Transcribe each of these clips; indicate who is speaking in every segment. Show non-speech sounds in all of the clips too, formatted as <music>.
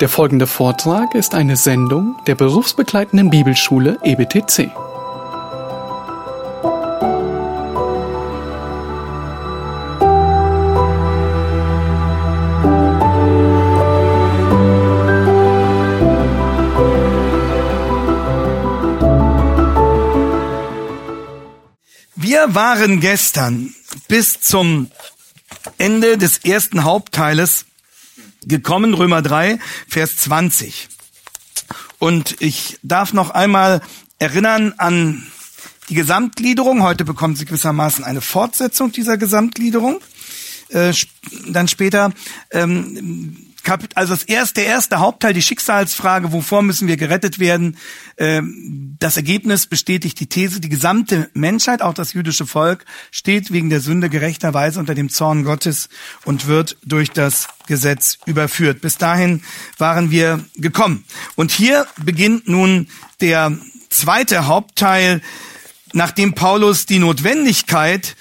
Speaker 1: Der folgende Vortrag ist eine Sendung der berufsbegleitenden Bibelschule EBTC.
Speaker 2: Wir waren gestern bis zum Ende des ersten Hauptteiles gekommen, Römer 3, Vers 20. Und ich darf noch einmal erinnern an die Gesamtgliederung. Heute bekommt sie gewissermaßen eine Fortsetzung dieser Gesamtgliederung. Äh, dann später ähm, also das erste, der erste Hauptteil, die Schicksalsfrage, wovor müssen wir gerettet werden? Ähm, das Ergebnis bestätigt die These, die gesamte Menschheit, auch das jüdische Volk, steht wegen der Sünde gerechterweise unter dem Zorn Gottes und wird durch das Gesetz überführt. Bis dahin waren wir gekommen. Und hier beginnt nun der zweite Hauptteil, nachdem Paulus die Notwendigkeit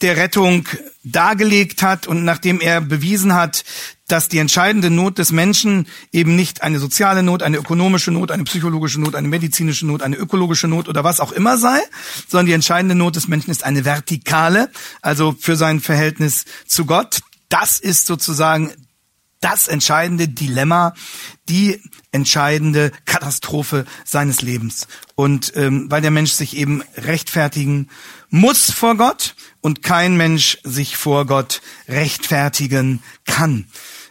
Speaker 2: der Rettung dargelegt hat und nachdem er bewiesen hat, dass die entscheidende Not des Menschen eben nicht eine soziale Not, eine ökonomische Not, eine psychologische Not, eine medizinische Not, eine ökologische Not oder was auch immer sei, sondern die entscheidende Not des Menschen ist eine vertikale, also für sein Verhältnis zu Gott. Das ist sozusagen das entscheidende Dilemma, die entscheidende Katastrophe seines Lebens. Und ähm, weil der Mensch sich eben rechtfertigen muss vor Gott und kein Mensch sich vor Gott rechtfertigen kann.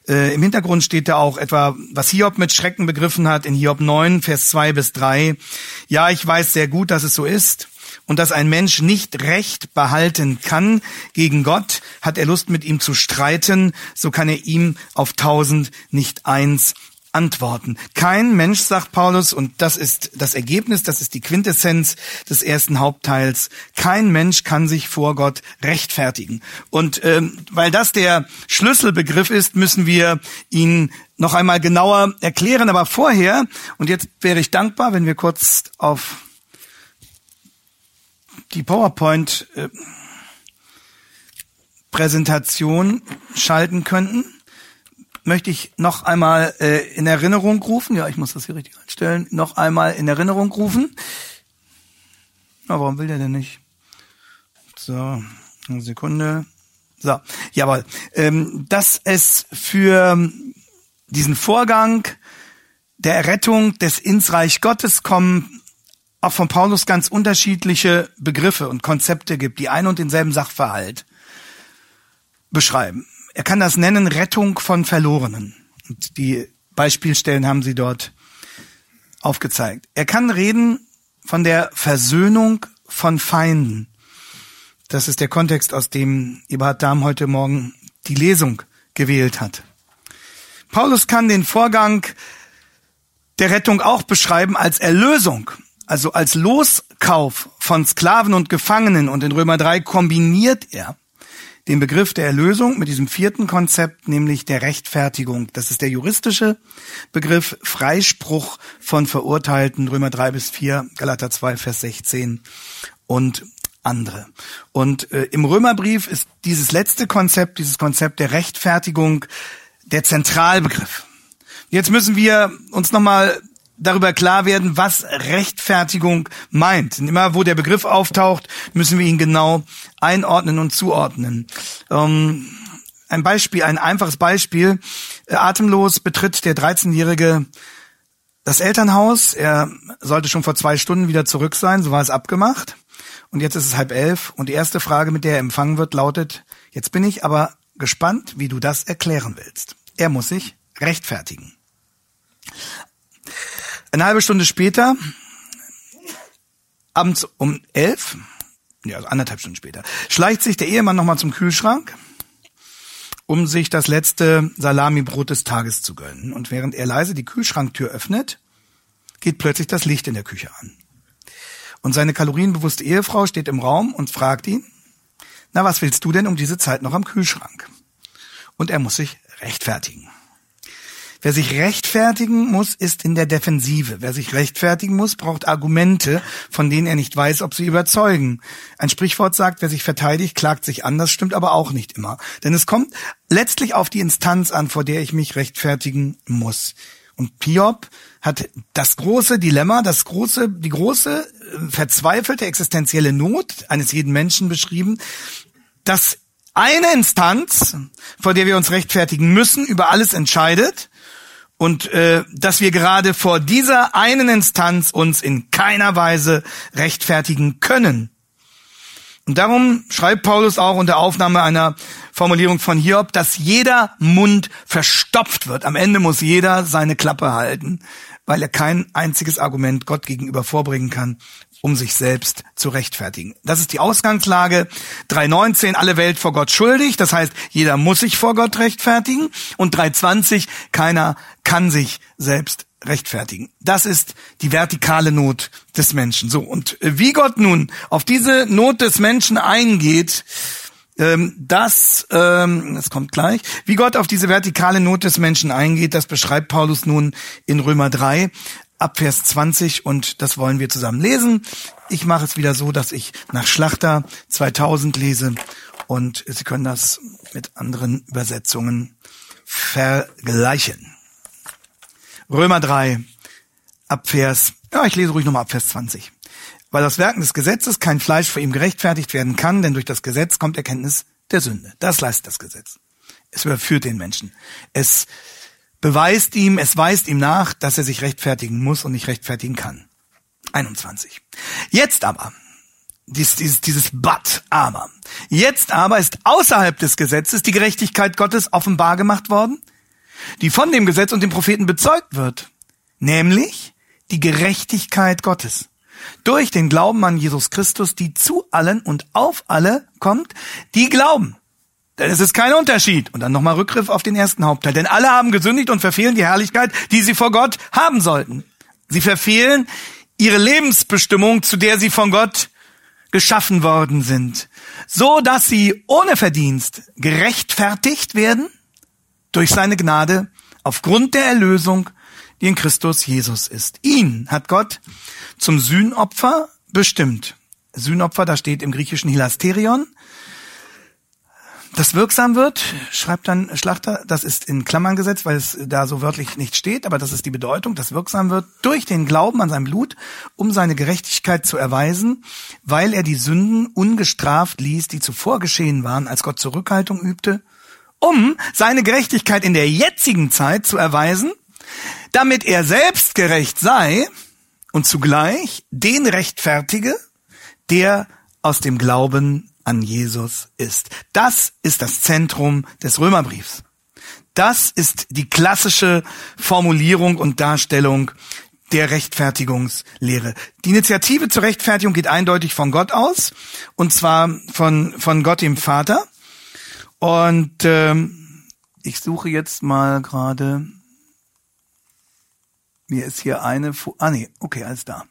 Speaker 2: Äh, Im Hintergrund steht da auch etwa, was Hiob mit Schrecken begriffen hat in Hiob 9, Vers 2 bis 3. Ja, ich weiß sehr gut, dass es so ist und dass ein Mensch nicht Recht behalten kann gegen Gott, hat er Lust mit ihm zu streiten, so kann er ihm auf tausend nicht eins antworten. Kein Mensch, sagt Paulus, und das ist das Ergebnis, das ist die Quintessenz des ersten Hauptteils, kein Mensch kann sich vor Gott rechtfertigen. Und ähm, weil das der Schlüsselbegriff ist, müssen wir ihn noch einmal genauer erklären. Aber vorher, und jetzt wäre ich dankbar, wenn wir kurz auf die PowerPoint äh, schalten könnten möchte ich noch einmal äh, in Erinnerung rufen. Ja, ich muss das hier richtig einstellen. Noch einmal in Erinnerung rufen. Na, warum will der denn nicht? So, eine Sekunde. So, jawohl. Ähm, dass es für diesen Vorgang der Errettung des ins Reich Gottes kommen auch von Paulus ganz unterschiedliche Begriffe und Konzepte gibt, die ein und denselben Sachverhalt beschreiben. Er kann das nennen Rettung von Verlorenen. Und die Beispielstellen haben sie dort aufgezeigt. Er kann reden von der Versöhnung von Feinden. Das ist der Kontext, aus dem Eberhard Dahm heute Morgen die Lesung gewählt hat. Paulus kann den Vorgang der Rettung auch beschreiben als Erlösung, also als Loskauf von Sklaven und Gefangenen. Und in Römer 3 kombiniert er den Begriff der Erlösung mit diesem vierten Konzept, nämlich der Rechtfertigung. Das ist der juristische Begriff Freispruch von Verurteilten, Römer 3 bis 4, Galater 2, Vers 16 und andere. Und äh, im Römerbrief ist dieses letzte Konzept, dieses Konzept der Rechtfertigung, der Zentralbegriff. Jetzt müssen wir uns nochmal darüber klar werden, was Rechtfertigung meint. Und immer wo der Begriff auftaucht, müssen wir ihn genau einordnen und zuordnen. Ähm, ein Beispiel, ein einfaches Beispiel. Äh, atemlos betritt der 13-Jährige das Elternhaus. Er sollte schon vor zwei Stunden wieder zurück sein, so war es abgemacht. Und jetzt ist es halb elf und die erste Frage, mit der er empfangen wird, lautet, jetzt bin ich aber gespannt, wie du das erklären willst. Er muss sich rechtfertigen. Eine halbe Stunde später, abends um elf, ja, also anderthalb Stunden später, schleicht sich der Ehemann nochmal zum Kühlschrank, um sich das letzte Salamibrot des Tages zu gönnen. Und während er leise die Kühlschranktür öffnet, geht plötzlich das Licht in der Küche an. Und seine kalorienbewusste Ehefrau steht im Raum und fragt ihn, na, was willst du denn um diese Zeit noch am Kühlschrank? Und er muss sich rechtfertigen. Wer sich rechtfertigen muss, ist in der Defensive. Wer sich rechtfertigen muss, braucht Argumente, von denen er nicht weiß, ob sie überzeugen. Ein Sprichwort sagt, wer sich verteidigt, klagt sich an. Das stimmt aber auch nicht immer. Denn es kommt letztlich auf die Instanz an, vor der ich mich rechtfertigen muss. Und Hiob hat das große Dilemma, das große, die große äh, verzweifelte existenzielle Not eines jeden Menschen beschrieben, dass eine Instanz, vor der wir uns rechtfertigen müssen, über alles entscheidet und äh, dass wir gerade vor dieser einen Instanz uns in keiner Weise rechtfertigen können. Und darum schreibt Paulus auch unter Aufnahme einer Formulierung von Hiob, dass jeder Mund verstopft wird. Am Ende muss jeder seine Klappe halten, weil er kein einziges Argument Gott gegenüber vorbringen kann, um sich selbst zu rechtfertigen. Das ist die Ausgangslage 3.19, alle Welt vor Gott schuldig. Das heißt, jeder muss sich vor Gott rechtfertigen. Und 3.20, keiner kann sich selbst rechtfertigen. Das ist die vertikale Not des Menschen. So, und äh, wie Gott nun auf diese Not des Menschen eingeht, ähm, das, ähm, das kommt gleich, wie Gott auf diese vertikale Not des Menschen eingeht, das beschreibt Paulus nun in Römer 3 ab Vers 20 und das wollen wir zusammen lesen. Ich mache es wieder so, dass ich nach Schlachter 2000 lese und Sie können das mit anderen Übersetzungen vergleichen. Römer 3, Abvers, ja, ich lese ruhig nochmal Abvers 20. Weil das Werken des Gesetzes kein Fleisch vor ihm gerechtfertigt werden kann, denn durch das Gesetz kommt Erkenntnis der Sünde. Das leistet das Gesetz. Es überführt den Menschen. Es beweist ihm, es weist ihm nach, dass er sich rechtfertigen muss und nicht rechtfertigen kann. 21. Jetzt aber, dieses, dieses, dieses But, aber. Jetzt aber ist außerhalb des Gesetzes die Gerechtigkeit Gottes offenbar gemacht worden, die von dem Gesetz und dem Propheten bezeugt wird, nämlich die Gerechtigkeit Gottes durch den Glauben an Jesus Christus, die zu allen und auf alle kommt, die glauben. Denn es ist kein Unterschied. Und dann nochmal Rückgriff auf den ersten Hauptteil. Denn alle haben gesündigt und verfehlen die Herrlichkeit, die sie vor Gott haben sollten. Sie verfehlen ihre Lebensbestimmung, zu der sie von Gott geschaffen worden sind. So dass sie ohne Verdienst gerechtfertigt werden durch seine Gnade aufgrund der Erlösung, die in Christus Jesus ist. Ihn hat Gott zum Sühnopfer bestimmt. Sühnopfer, da steht im griechischen Hilasterion. Das wirksam wird, schreibt dann Schlachter, das ist in Klammern gesetzt, weil es da so wörtlich nicht steht, aber das ist die Bedeutung, das wirksam wird durch den Glauben an sein Blut, um seine Gerechtigkeit zu erweisen, weil er die Sünden ungestraft ließ, die zuvor geschehen waren, als Gott Zurückhaltung übte um seine Gerechtigkeit in der jetzigen Zeit zu erweisen, damit er selbst gerecht sei und zugleich den rechtfertige, der aus dem Glauben an Jesus ist. Das ist das Zentrum des Römerbriefs. Das ist die klassische Formulierung und Darstellung der Rechtfertigungslehre. Die Initiative zur Rechtfertigung geht eindeutig von Gott aus, und zwar von, von Gott dem Vater. Und ähm, ich suche jetzt mal gerade. Mir ist hier eine. Fu ah nee, okay, alles da.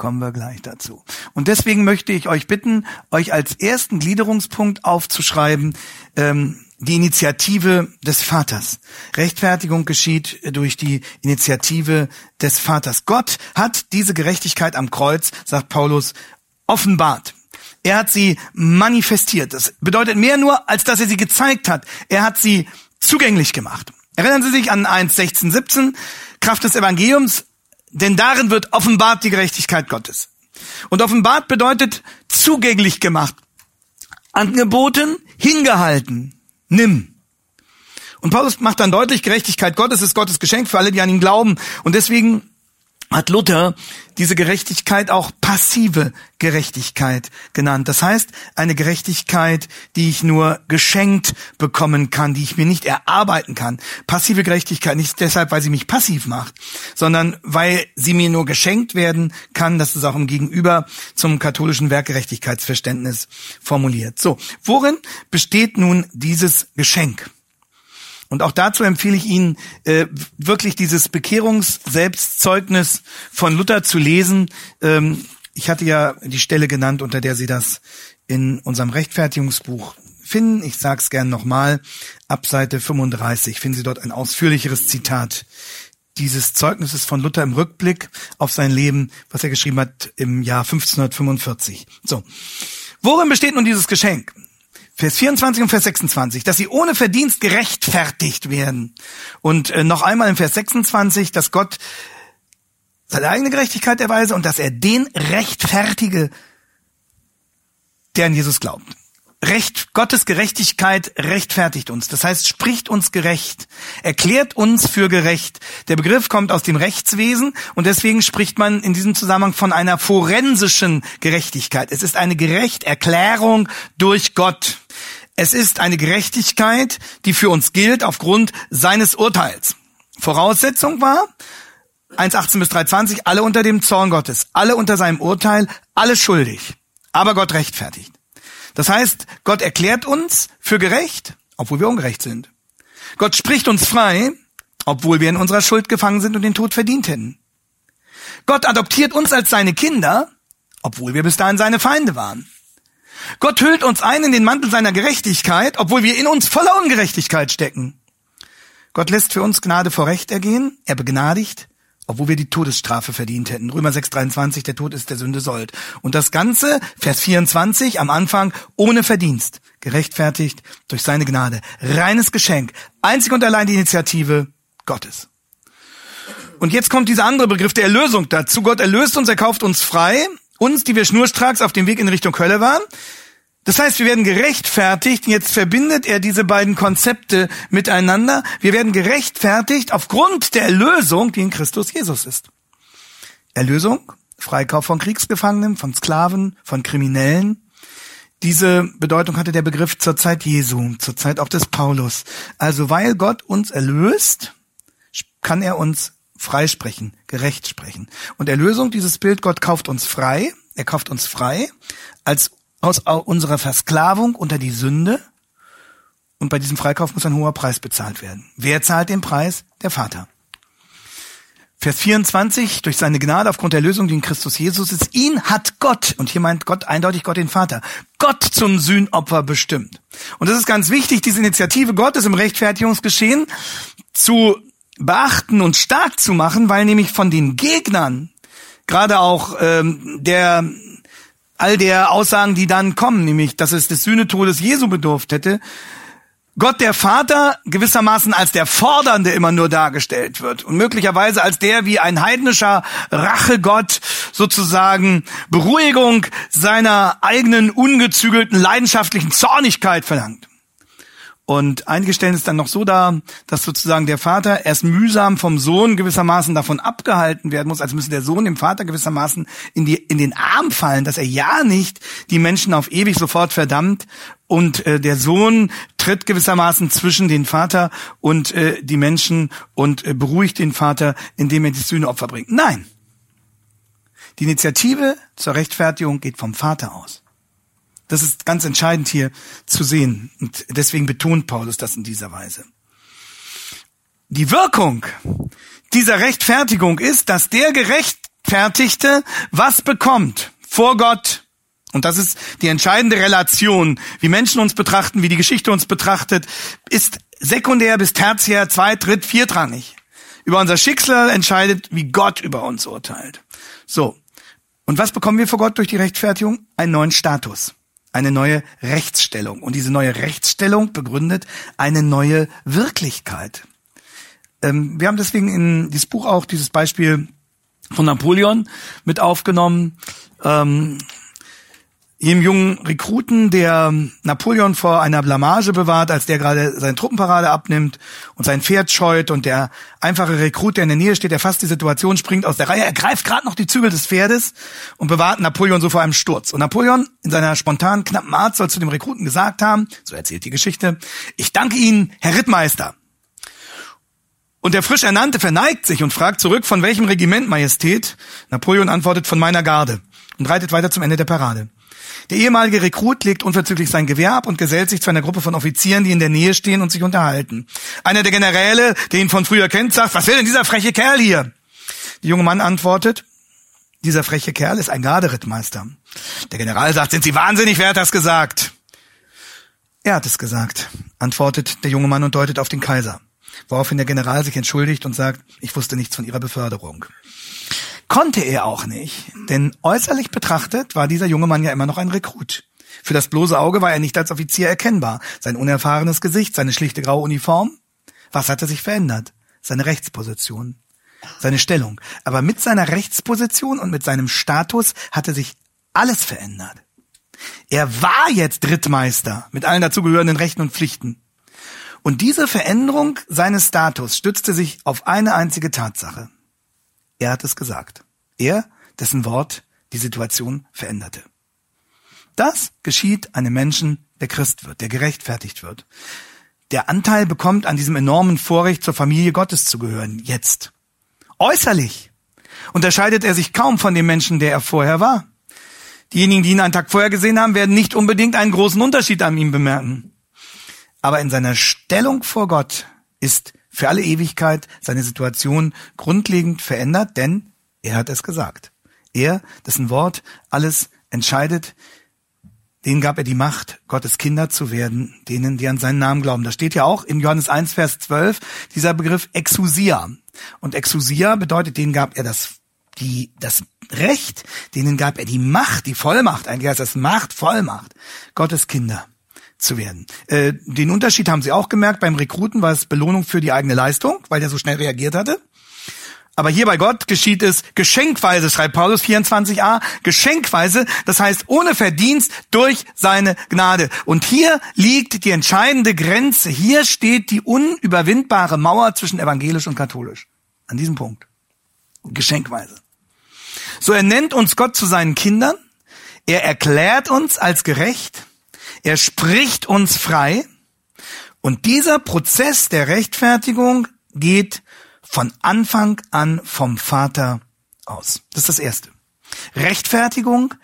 Speaker 2: Kommen wir gleich dazu. Und deswegen möchte ich euch bitten, euch als ersten Gliederungspunkt aufzuschreiben, ähm, die Initiative des Vaters. Rechtfertigung geschieht durch die Initiative des Vaters. Gott hat diese Gerechtigkeit am Kreuz, sagt Paulus, offenbart. Er hat sie manifestiert. Das bedeutet mehr nur, als dass er sie gezeigt hat. Er hat sie zugänglich gemacht. Erinnern Sie sich an 1, 16, 17, Kraft des Evangeliums, denn darin wird offenbart die Gerechtigkeit Gottes. Und offenbart bedeutet zugänglich gemacht, angeboten, hingehalten, nimm. Und Paulus macht dann deutlich, Gerechtigkeit Gottes ist Gottes Geschenk für alle, die an ihn glauben. Und deswegen hat Luther diese Gerechtigkeit auch passive Gerechtigkeit genannt. Das heißt, eine Gerechtigkeit, die ich nur geschenkt bekommen kann, die ich mir nicht erarbeiten kann. Passive Gerechtigkeit nicht deshalb, weil sie mich passiv macht, sondern weil sie mir nur geschenkt werden kann. Das ist auch im Gegenüber zum katholischen Werkgerechtigkeitsverständnis formuliert. So, worin besteht nun dieses Geschenk? Und auch dazu empfehle ich Ihnen, äh, wirklich dieses Bekehrungs-Selbstzeugnis von Luther zu lesen. Ähm, ich hatte ja die Stelle genannt, unter der Sie das in unserem Rechtfertigungsbuch finden. Ich sage es gern nochmal. Ab Seite 35 finden Sie dort ein ausführlicheres Zitat dieses Zeugnisses von Luther im Rückblick auf sein Leben, was er geschrieben hat im Jahr 1545. So. Worin besteht nun dieses Geschenk? Vers 24 und Vers 26, dass sie ohne Verdienst gerechtfertigt werden. Und äh, noch einmal im Vers 26, dass Gott seine eigene Gerechtigkeit erweise und dass er den rechtfertige, der an Jesus glaubt. Recht, Gottes Gerechtigkeit rechtfertigt uns. Das heißt, spricht uns gerecht, erklärt uns für gerecht. Der Begriff kommt aus dem Rechtswesen und deswegen spricht man in diesem Zusammenhang von einer forensischen Gerechtigkeit. Es ist eine Gerechterklärung durch Gott. Es ist eine Gerechtigkeit, die für uns gilt aufgrund seines Urteils. Voraussetzung war 1,18 bis 3,20, alle unter dem Zorn Gottes, alle unter seinem Urteil, alle schuldig. Aber Gott rechtfertigt. Das heißt, Gott erklärt uns für gerecht, obwohl wir ungerecht sind. Gott spricht uns frei, obwohl wir in unserer Schuld gefangen sind und den Tod verdient hätten. Gott adoptiert uns als seine Kinder, obwohl wir bis dahin seine Feinde waren. Gott hüllt uns ein in den Mantel seiner Gerechtigkeit, obwohl wir in uns voller Ungerechtigkeit stecken. Gott lässt für uns Gnade vor Recht ergehen, er begnadigt, obwohl wir die Todesstrafe verdient hätten. Römer 6,23, der Tod ist der Sünde Sold. Und das Ganze, Vers 24 am Anfang, ohne Verdienst, gerechtfertigt durch seine Gnade. Reines Geschenk, einzig und allein die Initiative Gottes. Und jetzt kommt dieser andere Begriff der Erlösung dazu. Gott erlöst uns, er kauft uns frei, uns, die wir schnurstracks auf dem Weg in Richtung Hölle waren. Das heißt, wir werden gerechtfertigt. Jetzt verbindet er diese beiden Konzepte miteinander. Wir werden gerechtfertigt aufgrund der Erlösung, die in Christus Jesus ist. Erlösung, Freikauf von Kriegsgefangenen, von Sklaven, von Kriminellen. Diese Bedeutung hatte der Begriff zur Zeit Jesu, zur Zeit auch des Paulus. Also weil Gott uns erlöst, kann er uns freisprechen, gerecht sprechen. Und Erlösung, dieses Bild, Gott kauft uns frei, er kauft uns frei als aus unserer Versklavung unter die Sünde. Und bei diesem Freikauf muss ein hoher Preis bezahlt werden. Wer zahlt den Preis? Der Vater. Vers 24, durch seine Gnade aufgrund der Lösung, die in Christus Jesus ist, ihn hat Gott, und hier meint Gott eindeutig Gott den Vater, Gott zum Sühnopfer bestimmt. Und das ist ganz wichtig, diese Initiative Gottes im Rechtfertigungsgeschehen zu beachten und stark zu machen, weil nämlich von den Gegnern, gerade auch ähm, der all der Aussagen, die dann kommen, nämlich, dass es des Sühnetodes Jesu bedurft hätte, Gott der Vater gewissermaßen als der Fordernde immer nur dargestellt wird und möglicherweise als der wie ein heidnischer Rachegott sozusagen Beruhigung seiner eigenen ungezügelten leidenschaftlichen Zornigkeit verlangt. Und einige stellen es dann noch so dar, dass sozusagen der Vater erst mühsam vom Sohn gewissermaßen davon abgehalten werden muss, als müsse der Sohn dem Vater gewissermaßen in, die, in den Arm fallen, dass er ja nicht die Menschen auf ewig sofort verdammt und äh, der Sohn tritt gewissermaßen zwischen den Vater und äh, die Menschen und äh, beruhigt den Vater, indem er die Sühneopfer bringt. Nein. Die Initiative zur Rechtfertigung geht vom Vater aus. Das ist ganz entscheidend hier zu sehen. Und deswegen betont Paulus das in dieser Weise. Die Wirkung dieser Rechtfertigung ist, dass der Gerechtfertigte was bekommt vor Gott. Und das ist die entscheidende Relation, wie Menschen uns betrachten, wie die Geschichte uns betrachtet, ist sekundär bis tertiär, zweit, dritt, viertrangig. Über unser Schicksal entscheidet, wie Gott über uns urteilt. So. Und was bekommen wir vor Gott durch die Rechtfertigung? Einen neuen Status eine neue Rechtsstellung. Und diese neue Rechtsstellung begründet eine neue Wirklichkeit. Ähm, wir haben deswegen in dieses Buch auch dieses Beispiel von Napoleon mit aufgenommen. Ähm, jedem jungen Rekruten, der Napoleon vor einer Blamage bewahrt, als der gerade seine Truppenparade abnimmt und sein Pferd scheut und der einfache Rekrut, der in der Nähe steht, der fast die Situation springt aus der Reihe, er greift gerade noch die Zügel des Pferdes und bewahrt Napoleon so vor einem Sturz. Und Napoleon in seiner spontanen, knappen Art soll zu dem Rekruten gesagt haben, so erzählt die Geschichte, ich danke Ihnen, Herr Rittmeister. Und der frisch Ernannte verneigt sich und fragt zurück, von welchem Regiment, Majestät? Napoleon antwortet, von meiner Garde und reitet weiter zum Ende der Parade. Der ehemalige Rekrut legt unverzüglich sein Gewehr ab und gesellt sich zu einer Gruppe von Offizieren, die in der Nähe stehen und sich unterhalten. Einer der Generäle, der ihn von früher kennt, sagt, was will denn dieser freche Kerl hier? Der junge Mann antwortet, dieser freche Kerl ist ein Garderittmeister. Der General sagt, sind Sie wahnsinnig, wer hat das gesagt? Er hat es gesagt, antwortet der junge Mann und deutet auf den Kaiser. Woraufhin der General sich entschuldigt und sagt, ich wusste nichts von Ihrer Beförderung. Konnte er auch nicht, denn äußerlich betrachtet war dieser junge Mann ja immer noch ein Rekrut. Für das bloße Auge war er nicht als Offizier erkennbar. Sein unerfahrenes Gesicht, seine schlichte graue Uniform. Was hatte sich verändert? Seine Rechtsposition, seine Stellung. Aber mit seiner Rechtsposition und mit seinem Status hatte sich alles verändert. Er war jetzt Drittmeister mit allen dazugehörenden Rechten und Pflichten. Und diese Veränderung seines Status stützte sich auf eine einzige Tatsache. Er hat es gesagt. Er, dessen Wort die Situation veränderte. Das geschieht einem Menschen, der Christ wird, der gerechtfertigt wird. Der Anteil bekommt an diesem enormen Vorrecht, zur Familie Gottes zu gehören, jetzt. Äußerlich unterscheidet er sich kaum von dem Menschen, der er vorher war. Diejenigen, die ihn einen Tag vorher gesehen haben, werden nicht unbedingt einen großen Unterschied an ihm bemerken. Aber in seiner Stellung vor Gott ist für alle Ewigkeit seine Situation grundlegend verändert, denn er hat es gesagt. Er, dessen Wort alles entscheidet, denen gab er die Macht, Gottes Kinder zu werden, denen, die an seinen Namen glauben. Da steht ja auch in Johannes 1, Vers 12 dieser Begriff Exousia. Und Exousia bedeutet, denen gab er das, die, das Recht, denen gab er die Macht, die Vollmacht, eigentlich heißt das Macht, Vollmacht, Gottes Kinder zu werden. Äh, den Unterschied haben sie auch gemerkt. Beim Rekruten war es Belohnung für die eigene Leistung, weil der so schnell reagiert hatte. Aber hier bei Gott geschieht es geschenkweise, schreibt Paulus 24a, geschenkweise, das heißt ohne Verdienst durch seine Gnade. Und hier liegt die entscheidende Grenze. Hier steht die unüberwindbare Mauer zwischen evangelisch und katholisch. An diesem Punkt. Geschenkweise. So er nennt uns Gott zu seinen Kindern. Er erklärt uns als gerecht. Er spricht uns frei. Und dieser Prozess der Rechtfertigung geht von Anfang an vom Vater aus. Das ist das Erste. Rechtfertigung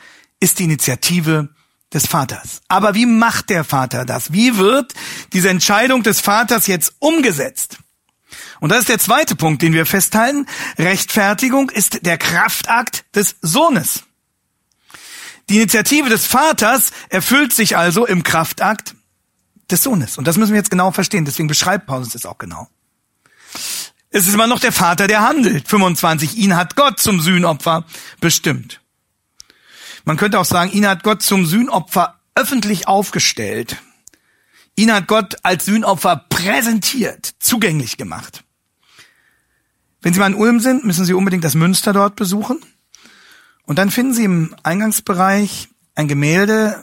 Speaker 2: ist die Initiative des Vaters. Aber wie macht der Vater das? Wie wird diese Entscheidung des Vaters jetzt umgesetzt? Und das ist der zweite Punkt, den wir festhalten. Rechtfertigung ist der Kraftakt des Sohnes. Die Initiative des Vaters erfüllt sich also im Kraftakt des Sohnes. Und das müssen wir jetzt genau verstehen. Deswegen beschreibt Paulus das auch genau. Es ist immer noch der Vater, der handelt. 25. Ihn hat Gott zum Sühnopfer bestimmt. Man könnte auch sagen, ihn hat Gott zum Sühnopfer öffentlich aufgestellt. Ihn hat Gott als Sühnopfer präsentiert, zugänglich gemacht. Wenn Sie mal in Ulm sind, müssen Sie unbedingt das Münster dort besuchen. Und dann finden Sie im Eingangsbereich ein Gemälde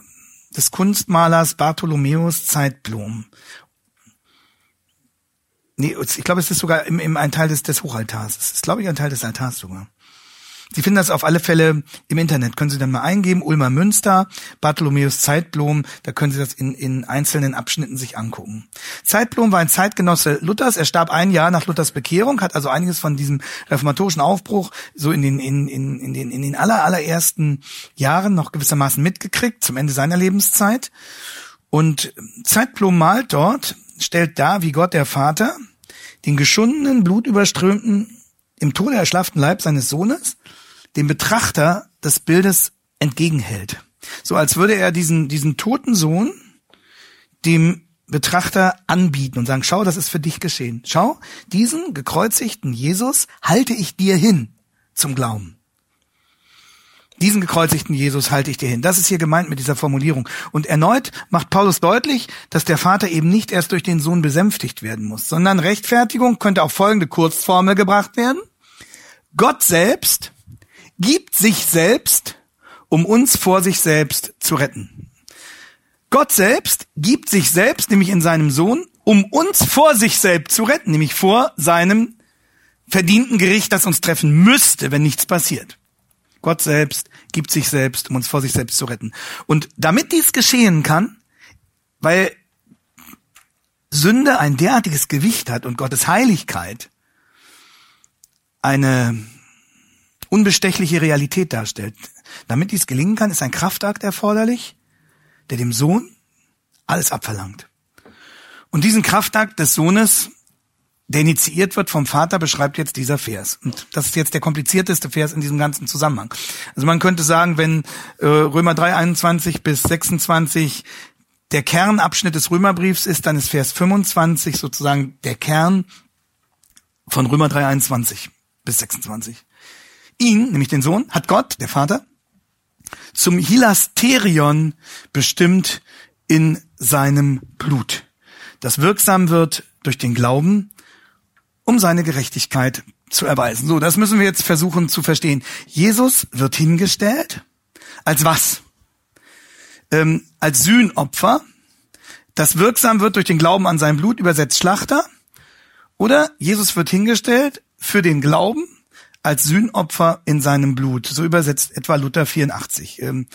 Speaker 2: des Kunstmalers Bartholomäus Zeitblom. Nee, ich glaube, es ist sogar im, im ein Teil des, des Hochaltars. Es ist, glaube ich, ein Teil des Altars sogar. Sie finden das auf alle Fälle im Internet. Können Sie dann mal eingeben, Ulmer Münster, Bartholomäus Zeitblom, da können Sie das in, in einzelnen Abschnitten sich angucken. Zeitblom war ein Zeitgenosse Luthers, er starb ein Jahr nach Luthers Bekehrung, hat also einiges von diesem reformatorischen Aufbruch so in den, in, in, in den, in den aller, allerersten Jahren noch gewissermaßen mitgekriegt, zum Ende seiner Lebenszeit. Und Zeitblom malt dort, stellt dar, wie Gott der Vater den geschundenen, blutüberströmten, im Tode erschlafften Leib seines Sohnes dem Betrachter des Bildes entgegenhält. So als würde er diesen, diesen toten Sohn dem Betrachter anbieten und sagen, schau, das ist für dich geschehen. Schau, diesen gekreuzigten Jesus halte ich dir hin zum Glauben. Diesen gekreuzigten Jesus halte ich dir hin. Das ist hier gemeint mit dieser Formulierung. Und erneut macht Paulus deutlich, dass der Vater eben nicht erst durch den Sohn besänftigt werden muss, sondern Rechtfertigung könnte auf folgende Kurzformel gebracht werden. Gott selbst gibt sich selbst, um uns vor sich selbst zu retten. Gott selbst gibt sich selbst, nämlich in seinem Sohn, um uns vor sich selbst zu retten, nämlich vor seinem verdienten Gericht, das uns treffen müsste, wenn nichts passiert. Gott selbst gibt sich selbst, um uns vor sich selbst zu retten. Und damit dies geschehen kann, weil Sünde ein derartiges Gewicht hat und Gottes Heiligkeit eine unbestechliche Realität darstellt. Damit dies gelingen kann, ist ein Kraftakt erforderlich, der dem Sohn alles abverlangt. Und diesen Kraftakt des Sohnes, der initiiert wird vom Vater, beschreibt jetzt dieser Vers. Und das ist jetzt der komplizierteste Vers in diesem ganzen Zusammenhang. Also man könnte sagen, wenn äh, Römer 3, 21 bis 26 der Kernabschnitt des Römerbriefs ist, dann ist Vers 25 sozusagen der Kern von Römer 3, 21 bis 26. Ihn, nämlich den Sohn, hat Gott, der Vater, zum Hilasterion bestimmt in seinem Blut, das wirksam wird durch den Glauben, um seine Gerechtigkeit zu erweisen. So, das müssen wir jetzt versuchen zu verstehen. Jesus wird hingestellt als was? Ähm, als Sühnopfer, das wirksam wird durch den Glauben an sein Blut, übersetzt Schlachter. Oder Jesus wird hingestellt für den Glauben als Sühnopfer in seinem Blut. So übersetzt etwa Luther 84. Ähm,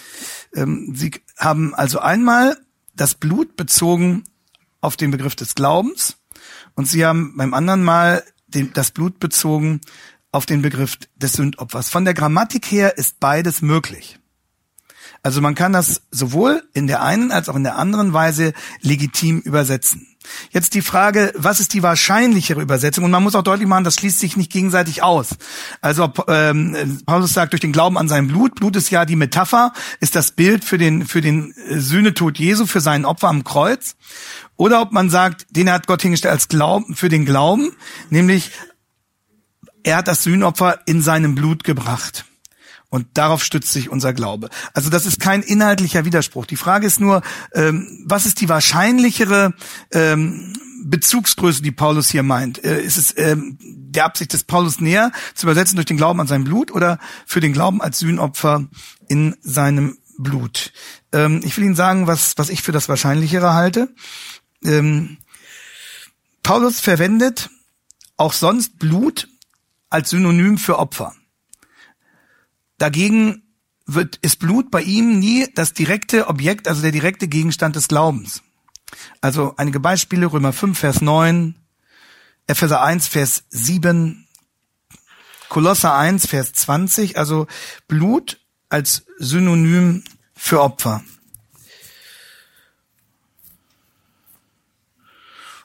Speaker 2: ähm, sie haben also einmal das Blut bezogen auf den Begriff des Glaubens und sie haben beim anderen Mal den, das Blut bezogen auf den Begriff des Sündopfers. Von der Grammatik her ist beides möglich. Also man kann das sowohl in der einen als auch in der anderen Weise legitim übersetzen. Jetzt die Frage, was ist die wahrscheinlichere Übersetzung? Und man muss auch deutlich machen, das schließt sich nicht gegenseitig aus. Also ähm, Paulus sagt durch den Glauben an sein Blut. Blut ist ja die Metapher, ist das Bild für den für den äh, Sühnetod Jesu, für sein Opfer am Kreuz. Oder ob man sagt, den hat Gott hingestellt als Glauben für den Glauben, nämlich er hat das Sühnopfer in seinem Blut gebracht. Und darauf stützt sich unser Glaube. Also das ist kein inhaltlicher Widerspruch. Die Frage ist nur, ähm, was ist die wahrscheinlichere ähm, Bezugsgröße, die Paulus hier meint? Äh, ist es ähm, der Absicht des Paulus näher zu übersetzen durch den Glauben an sein Blut oder für den Glauben als Sühnopfer in seinem Blut? Ähm, ich will Ihnen sagen, was, was ich für das Wahrscheinlichere halte. Ähm, Paulus verwendet auch sonst Blut als Synonym für Opfer. Dagegen wird, ist Blut bei ihm nie das direkte Objekt, also der direkte Gegenstand des Glaubens. Also einige Beispiele, Römer 5, Vers 9, Epheser 1, Vers 7, Kolosser 1, Vers 20, also Blut als Synonym für Opfer.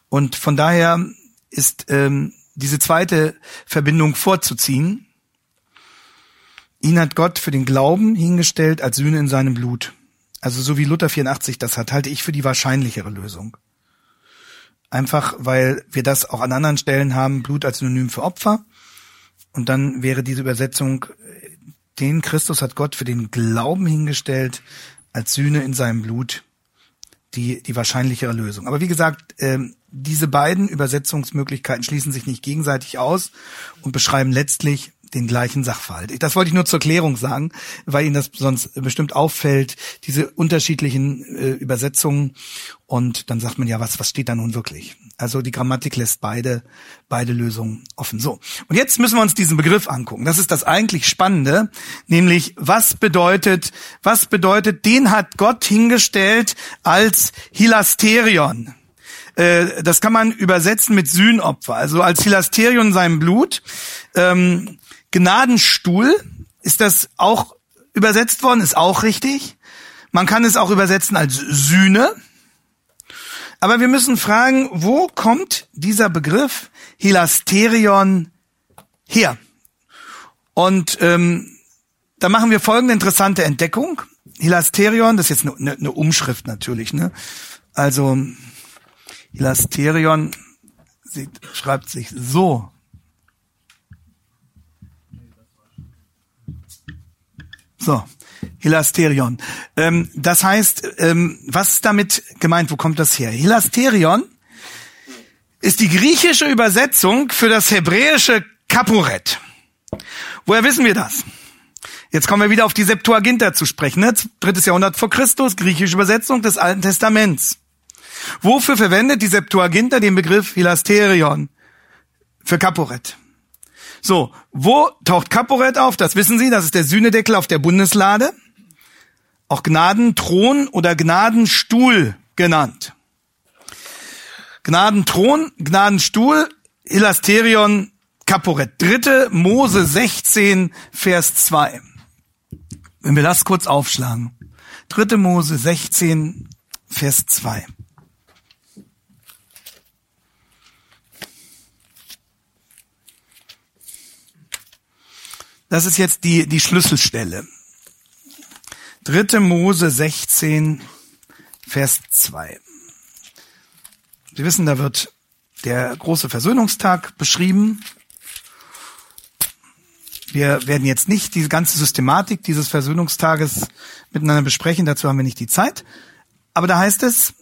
Speaker 2: Und von daher ist ähm, diese zweite Verbindung vorzuziehen. Ihn hat Gott für den Glauben hingestellt als Sühne in seinem Blut. Also so wie Luther 84 das hat, halte ich für die wahrscheinlichere Lösung. Einfach, weil wir das auch an anderen Stellen haben, Blut als Synonym für Opfer. Und dann wäre diese Übersetzung, den Christus hat Gott für den Glauben hingestellt als Sühne in seinem Blut, die, die wahrscheinlichere Lösung. Aber wie gesagt, äh, diese beiden Übersetzungsmöglichkeiten schließen sich nicht gegenseitig aus und beschreiben letztlich den gleichen Sachverhalt. Das wollte ich nur zur Klärung sagen, weil Ihnen das sonst bestimmt auffällt, diese unterschiedlichen äh, Übersetzungen. Und dann sagt man ja, was, was steht da nun wirklich? Also die Grammatik lässt beide, beide Lösungen offen. So. Und jetzt müssen wir uns diesen Begriff angucken. Das ist das eigentlich Spannende, nämlich was bedeutet, was bedeutet, den hat Gott hingestellt als Hilasterion äh, das kann man übersetzen mit Sühnopfer, also als Hilasterion seinem Blut. Ähm, Gnadenstuhl, ist das auch übersetzt worden, ist auch richtig. Man kann es auch übersetzen als Sühne. Aber wir müssen fragen, wo kommt dieser Begriff Hilasterion her? Und ähm, da machen wir folgende interessante Entdeckung. Hilasterion, das ist jetzt eine, eine Umschrift natürlich. Ne? Also Hilasterion sieht, schreibt sich so. So, Hilasterion. Ähm, das heißt, ähm, was ist damit gemeint? Wo kommt das her? Hilasterion ist die griechische Übersetzung für das hebräische Kapuret. Woher wissen wir das? Jetzt kommen wir wieder auf die Septuaginta zu sprechen. Ne? Drittes Jahrhundert vor Christus, griechische Übersetzung des Alten Testaments. Wofür verwendet die Septuaginta den Begriff Hilasterion? Für Kapuret. So, wo taucht Kaporet auf? Das wissen Sie, das ist der Sühnedeckel auf der Bundeslade. Auch Gnadenthron oder Gnadenstuhl genannt. Gnadenthron, Gnadenstuhl, Hilasterion, Kaporet. Dritte Mose 16, Vers 2. Wenn wir das kurz aufschlagen. Dritte Mose 16, Vers 2. Das ist jetzt die, die Schlüsselstelle. Dritte Mose 16, Vers 2. Sie wissen, da wird der große Versöhnungstag beschrieben. Wir werden jetzt nicht diese ganze Systematik dieses Versöhnungstages miteinander besprechen, dazu haben wir nicht die Zeit. Aber da heißt es,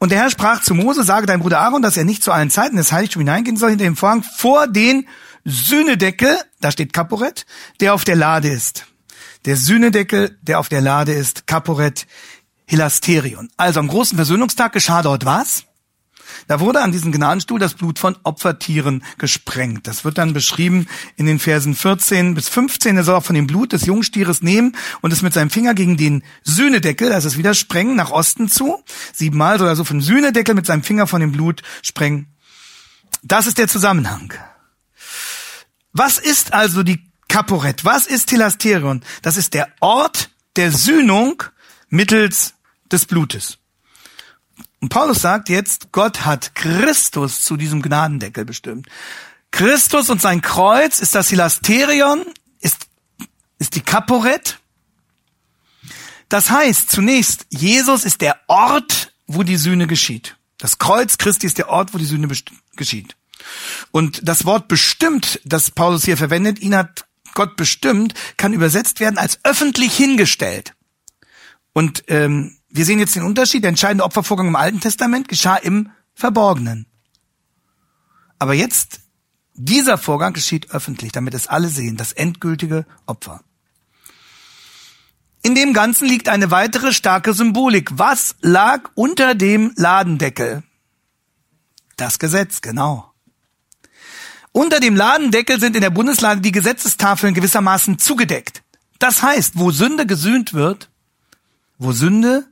Speaker 2: und der Herr sprach zu Mose, sage deinem Bruder Aaron, dass er nicht zu allen Zeiten des Heiligtums hineingehen soll hinter dem Vorhang vor den Sühnedeckel, da steht Kaporet, der auf der Lade ist. Der Sühnedeckel, der auf der Lade ist, Kaporet Hilasterion. Also am großen Versöhnungstag geschah dort was? Da wurde an diesen Gnadenstuhl das Blut von Opfertieren gesprengt. Das wird dann beschrieben in den Versen 14 bis 15. Er soll auch von dem Blut des Jungstieres nehmen und es mit seinem Finger gegen den Sühnedeckel, das ist wieder sprengen, nach Osten zu. Siebenmal soll er so vom Sühnedeckel mit seinem Finger von dem Blut sprengen. Das ist der Zusammenhang. Was ist also die Kaporet? Was ist Tilasterion? Das ist der Ort der Sühnung mittels des Blutes. Und Paulus sagt jetzt, Gott hat Christus zu diesem Gnadendeckel bestimmt. Christus und sein Kreuz ist das Hilasterion, ist, ist die Kaporet. Das heißt, zunächst, Jesus ist der Ort, wo die Sühne geschieht. Das Kreuz Christi ist der Ort, wo die Sühne geschieht. Und das Wort bestimmt, das Paulus hier verwendet, ihn hat Gott bestimmt, kann übersetzt werden als öffentlich hingestellt. Und ähm, wir sehen jetzt den Unterschied. Der entscheidende Opfervorgang im Alten Testament geschah im Verborgenen. Aber jetzt, dieser Vorgang geschieht öffentlich, damit es alle sehen, das endgültige Opfer. In dem Ganzen liegt eine weitere starke Symbolik. Was lag unter dem Ladendeckel? Das Gesetz, genau. Unter dem Ladendeckel sind in der Bundeslade die Gesetzestafeln gewissermaßen zugedeckt. Das heißt, wo Sünde gesühnt wird, wo Sünde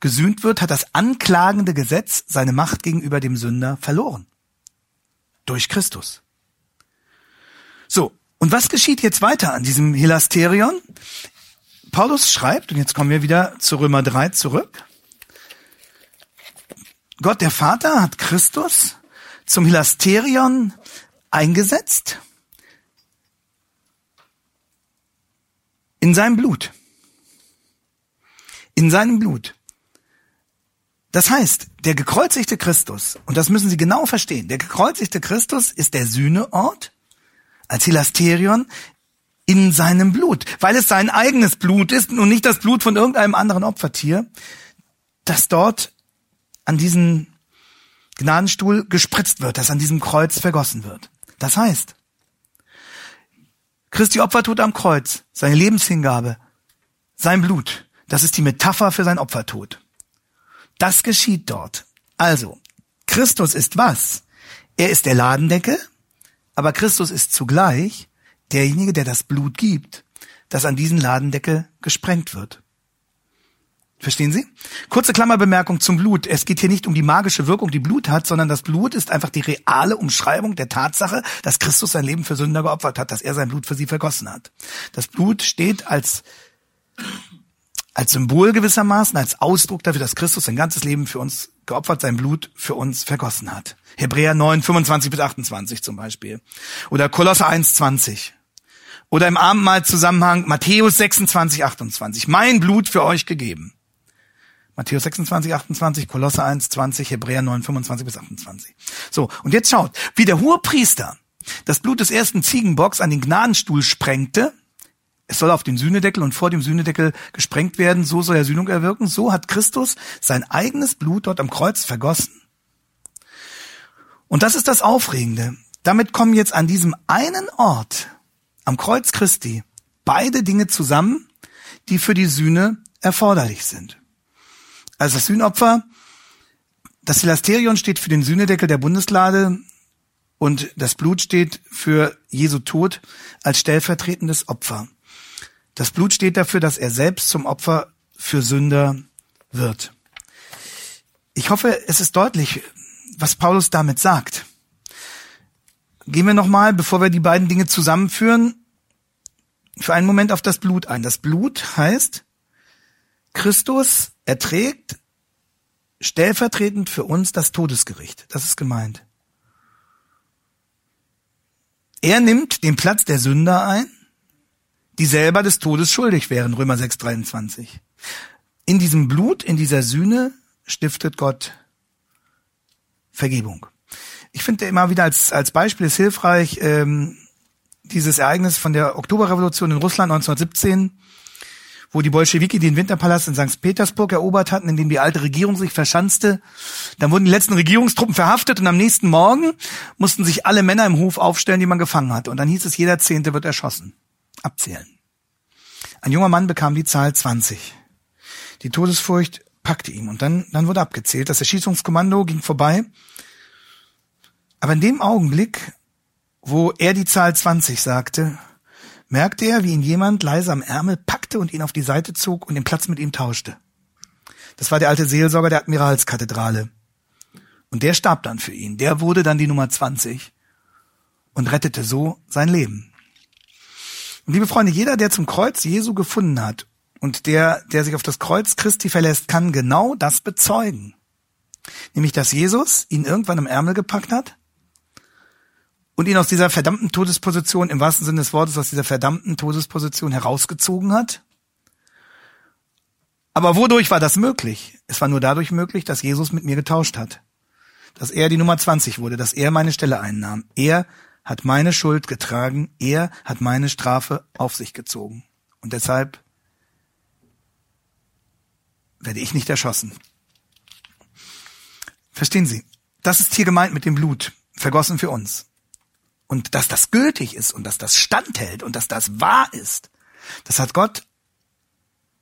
Speaker 2: gesühnt wird, hat das anklagende Gesetz seine Macht gegenüber dem Sünder verloren. Durch Christus. So, und was geschieht jetzt weiter an diesem Hilasterion? Paulus schreibt, und jetzt kommen wir wieder zu Römer 3 zurück. Gott der Vater hat Christus zum Hilasterion eingesetzt in seinem Blut. In seinem Blut. Das heißt, der gekreuzigte Christus, und das müssen Sie genau verstehen, der gekreuzigte Christus ist der Sühneort als Hilasterion in seinem Blut, weil es sein eigenes Blut ist und nicht das Blut von irgendeinem anderen Opfertier, das dort an diesen Gnadenstuhl gespritzt wird, das an diesem Kreuz vergossen wird. Das heißt, Christi Opfertod am Kreuz, seine Lebenshingabe, sein Blut, das ist die Metapher für sein Opfertod. Das geschieht dort. Also, Christus ist was? Er ist der Ladendeckel, aber Christus ist zugleich derjenige, der das Blut gibt, das an diesen Ladendeckel gesprengt wird. Verstehen Sie? Kurze Klammerbemerkung zum Blut. Es geht hier nicht um die magische Wirkung, die Blut hat, sondern das Blut ist einfach die reale Umschreibung der Tatsache, dass Christus sein Leben für Sünder geopfert hat, dass er sein Blut für sie vergossen hat. Das Blut steht als als Symbol gewissermaßen, als Ausdruck dafür, dass Christus sein ganzes Leben für uns geopfert, sein Blut für uns vergossen hat. Hebräer 9, 25 bis 28 zum Beispiel. Oder Kolosser 1, 20. Oder im Abendmahl-Zusammenhang Matthäus 26, 28. Mein Blut für euch gegeben. Matthäus 26, 28, Kolosser 1, 20, Hebräer 9, 25 bis 28. So, und jetzt schaut, wie der hohe Priester das Blut des ersten Ziegenbocks an den Gnadenstuhl sprengte, es soll auf den Sühnedeckel und vor dem Sühnedeckel gesprengt werden, so soll er Sühnung erwirken. So hat Christus sein eigenes Blut dort am Kreuz vergossen. Und das ist das Aufregende. Damit kommen jetzt an diesem einen Ort, am Kreuz Christi, beide Dinge zusammen, die für die Sühne erforderlich sind. Also das Sühnopfer, das Hilasterion steht für den Sühnedeckel der Bundeslade und das Blut steht für Jesu Tod als stellvertretendes Opfer. Das Blut steht dafür, dass er selbst zum Opfer für Sünder wird. Ich hoffe, es ist deutlich, was Paulus damit sagt. Gehen wir nochmal, bevor wir die beiden Dinge zusammenführen, für einen Moment auf das Blut ein. Das Blut heißt, Christus erträgt stellvertretend für uns das Todesgericht. Das ist gemeint. Er nimmt den Platz der Sünder ein die selber des Todes schuldig wären, Römer 6, 23. In diesem Blut, in dieser Sühne stiftet Gott Vergebung. Ich finde immer wieder als, als Beispiel ist hilfreich, ähm, dieses Ereignis von der Oktoberrevolution in Russland 1917, wo die Bolschewiki den Winterpalast in St. Petersburg erobert hatten, in dem die alte Regierung sich verschanzte. Dann wurden die letzten Regierungstruppen verhaftet und am nächsten Morgen mussten sich alle Männer im Hof aufstellen, die man gefangen hatte. Und dann hieß es, jeder Zehnte wird erschossen. Abzählen. Ein junger Mann bekam die Zahl 20. Die Todesfurcht packte ihn und dann, dann wurde abgezählt. Das Erschießungskommando ging vorbei. Aber in dem Augenblick, wo er die Zahl 20 sagte, merkte er, wie ihn jemand leise am Ärmel packte und ihn auf die Seite zog und den Platz mit ihm tauschte. Das war der alte Seelsorger der Admiralskathedrale. Und der starb dann für ihn. Der wurde dann die Nummer 20 und rettete so sein Leben. Und liebe Freunde, jeder, der zum Kreuz Jesu gefunden hat und der, der sich auf das Kreuz Christi verlässt, kann genau das bezeugen. Nämlich, dass Jesus ihn irgendwann im Ärmel gepackt hat und ihn aus dieser verdammten Todesposition, im wahrsten Sinne des Wortes, aus dieser verdammten Todesposition herausgezogen hat. Aber wodurch war das möglich? Es war nur dadurch möglich, dass Jesus mit mir getauscht hat. Dass er die Nummer 20 wurde, dass er meine Stelle einnahm. Er hat meine Schuld getragen, er hat meine Strafe auf sich gezogen. Und deshalb werde ich nicht erschossen. Verstehen Sie? Das ist hier gemeint mit dem Blut, vergossen für uns und dass das gültig ist und dass das standhält und dass das wahr ist, das hat Gott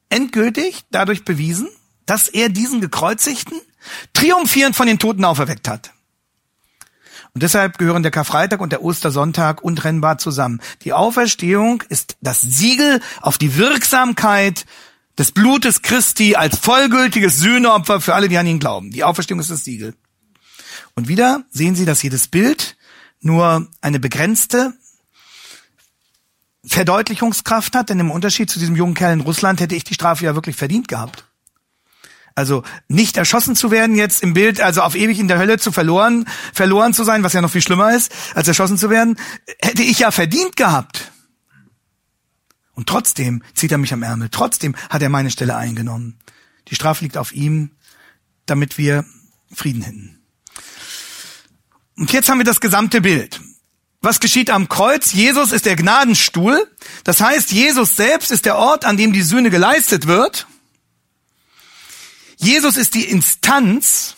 Speaker 2: endgültig dadurch bewiesen, dass er diesen gekreuzigten triumphierend von den Toten auferweckt hat. Und deshalb gehören der Karfreitag und der Ostersonntag untrennbar zusammen. Die Auferstehung ist das Siegel auf die Wirksamkeit des Blutes Christi als vollgültiges Sühneopfer für alle, die an ihn glauben. Die Auferstehung ist das Siegel. Und wieder sehen Sie, dass jedes Bild nur eine begrenzte Verdeutlichungskraft hat, denn im Unterschied zu diesem jungen Kerl in Russland hätte ich die Strafe ja wirklich verdient gehabt. Also nicht erschossen zu werden jetzt im Bild, also auf ewig in der Hölle zu verloren, verloren zu sein, was ja noch viel schlimmer ist, als erschossen zu werden, hätte ich ja verdient gehabt. Und trotzdem zieht er mich am Ärmel, trotzdem hat er meine Stelle eingenommen. Die Strafe liegt auf ihm, damit wir Frieden hätten. Und jetzt haben wir das gesamte Bild. Was geschieht am Kreuz? Jesus ist der Gnadenstuhl. Das heißt, Jesus selbst ist der Ort, an dem die Sühne geleistet wird. Jesus ist die Instanz,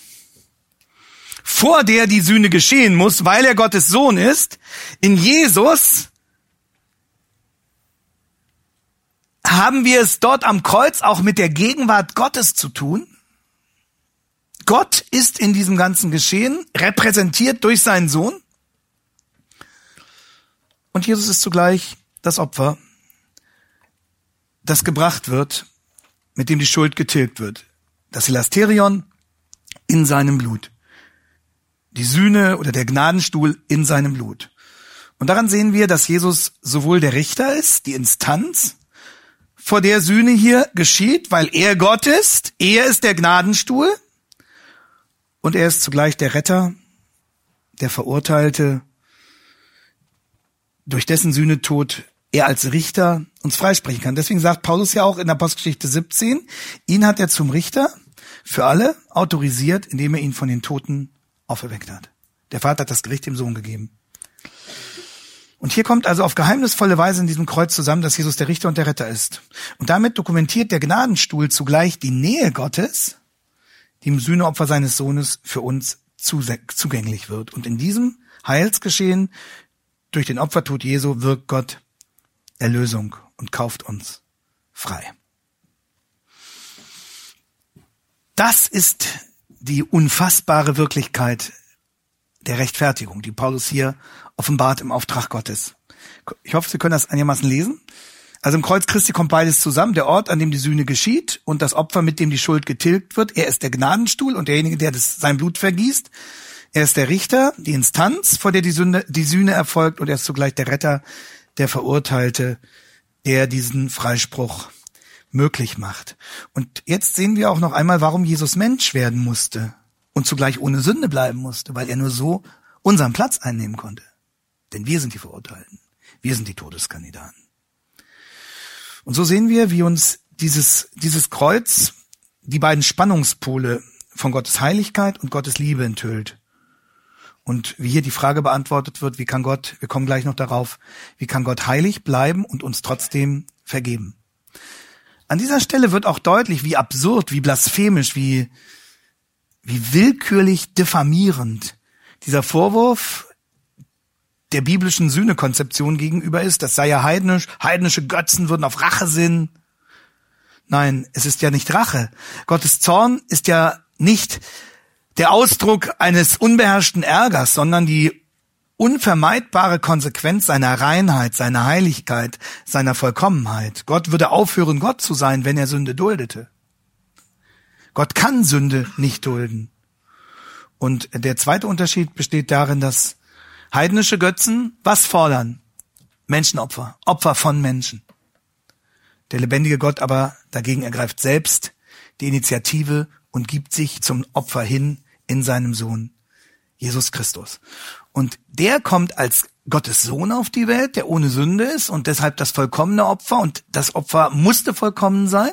Speaker 2: vor der die Sühne geschehen muss, weil er Gottes Sohn ist. In Jesus haben wir es dort am Kreuz auch mit der Gegenwart Gottes zu tun. Gott ist in diesem ganzen Geschehen repräsentiert durch seinen Sohn. Und Jesus ist zugleich das Opfer, das gebracht wird, mit dem die Schuld getilgt wird. Das Elasterion in seinem Blut. Die Sühne oder der Gnadenstuhl in seinem Blut. Und daran sehen wir, dass Jesus sowohl der Richter ist, die Instanz, vor der Sühne hier geschieht, weil er Gott ist, er ist der Gnadenstuhl, und er ist zugleich der Retter, der Verurteilte, durch dessen Sühnetod er als Richter uns freisprechen kann. Deswegen sagt Paulus ja auch in Apostelgeschichte 17, ihn hat er zum Richter für alle autorisiert, indem er ihn von den Toten auferweckt hat. Der Vater hat das Gericht dem Sohn gegeben. Und hier kommt also auf geheimnisvolle Weise in diesem Kreuz zusammen, dass Jesus der Richter und der Retter ist. Und damit dokumentiert der Gnadenstuhl zugleich die Nähe Gottes die im Sühneopfer seines Sohnes für uns zugänglich wird. Und in diesem Heilsgeschehen durch den Opfertod Jesu wirkt Gott Erlösung und kauft uns frei. Das ist die unfassbare Wirklichkeit der Rechtfertigung, die Paulus hier offenbart im Auftrag Gottes. Ich hoffe, Sie können das einigermaßen lesen. Also im Kreuz Christi kommt beides zusammen. Der Ort, an dem die Sühne geschieht und das Opfer, mit dem die Schuld getilgt wird. Er ist der Gnadenstuhl und derjenige, der das, sein Blut vergießt. Er ist der Richter, die Instanz, vor der die, Sünde, die Sühne erfolgt und er ist zugleich der Retter, der Verurteilte, der diesen Freispruch möglich macht. Und jetzt sehen wir auch noch einmal, warum Jesus Mensch werden musste und zugleich ohne Sünde bleiben musste, weil er nur so unseren Platz einnehmen konnte. Denn wir sind die Verurteilten. Wir sind die Todeskandidaten. Und so sehen wir, wie uns dieses, dieses Kreuz die beiden Spannungspole von Gottes Heiligkeit und Gottes Liebe enthüllt. Und wie hier die Frage beantwortet wird, wie kann Gott, wir kommen gleich noch darauf, wie kann Gott heilig bleiben und uns trotzdem vergeben? An dieser Stelle wird auch deutlich, wie absurd, wie blasphemisch, wie, wie willkürlich diffamierend dieser Vorwurf der biblischen Sühnekonzeption gegenüber ist. Das sei ja heidnisch, heidnische Götzen würden auf Rache sinnen. Nein, es ist ja nicht Rache. Gottes Zorn ist ja nicht der Ausdruck eines unbeherrschten Ärgers, sondern die unvermeidbare Konsequenz seiner Reinheit, seiner Heiligkeit, seiner Vollkommenheit. Gott würde aufhören, Gott zu sein, wenn er Sünde duldete. Gott kann Sünde nicht dulden. Und der zweite Unterschied besteht darin, dass heidnische Götzen was fordern? Menschenopfer, Opfer von Menschen. Der lebendige Gott aber dagegen ergreift selbst die Initiative und gibt sich zum Opfer hin in seinem Sohn Jesus Christus. Und der kommt als Gottes Sohn auf die Welt, der ohne Sünde ist und deshalb das vollkommene Opfer und das Opfer musste vollkommen sein.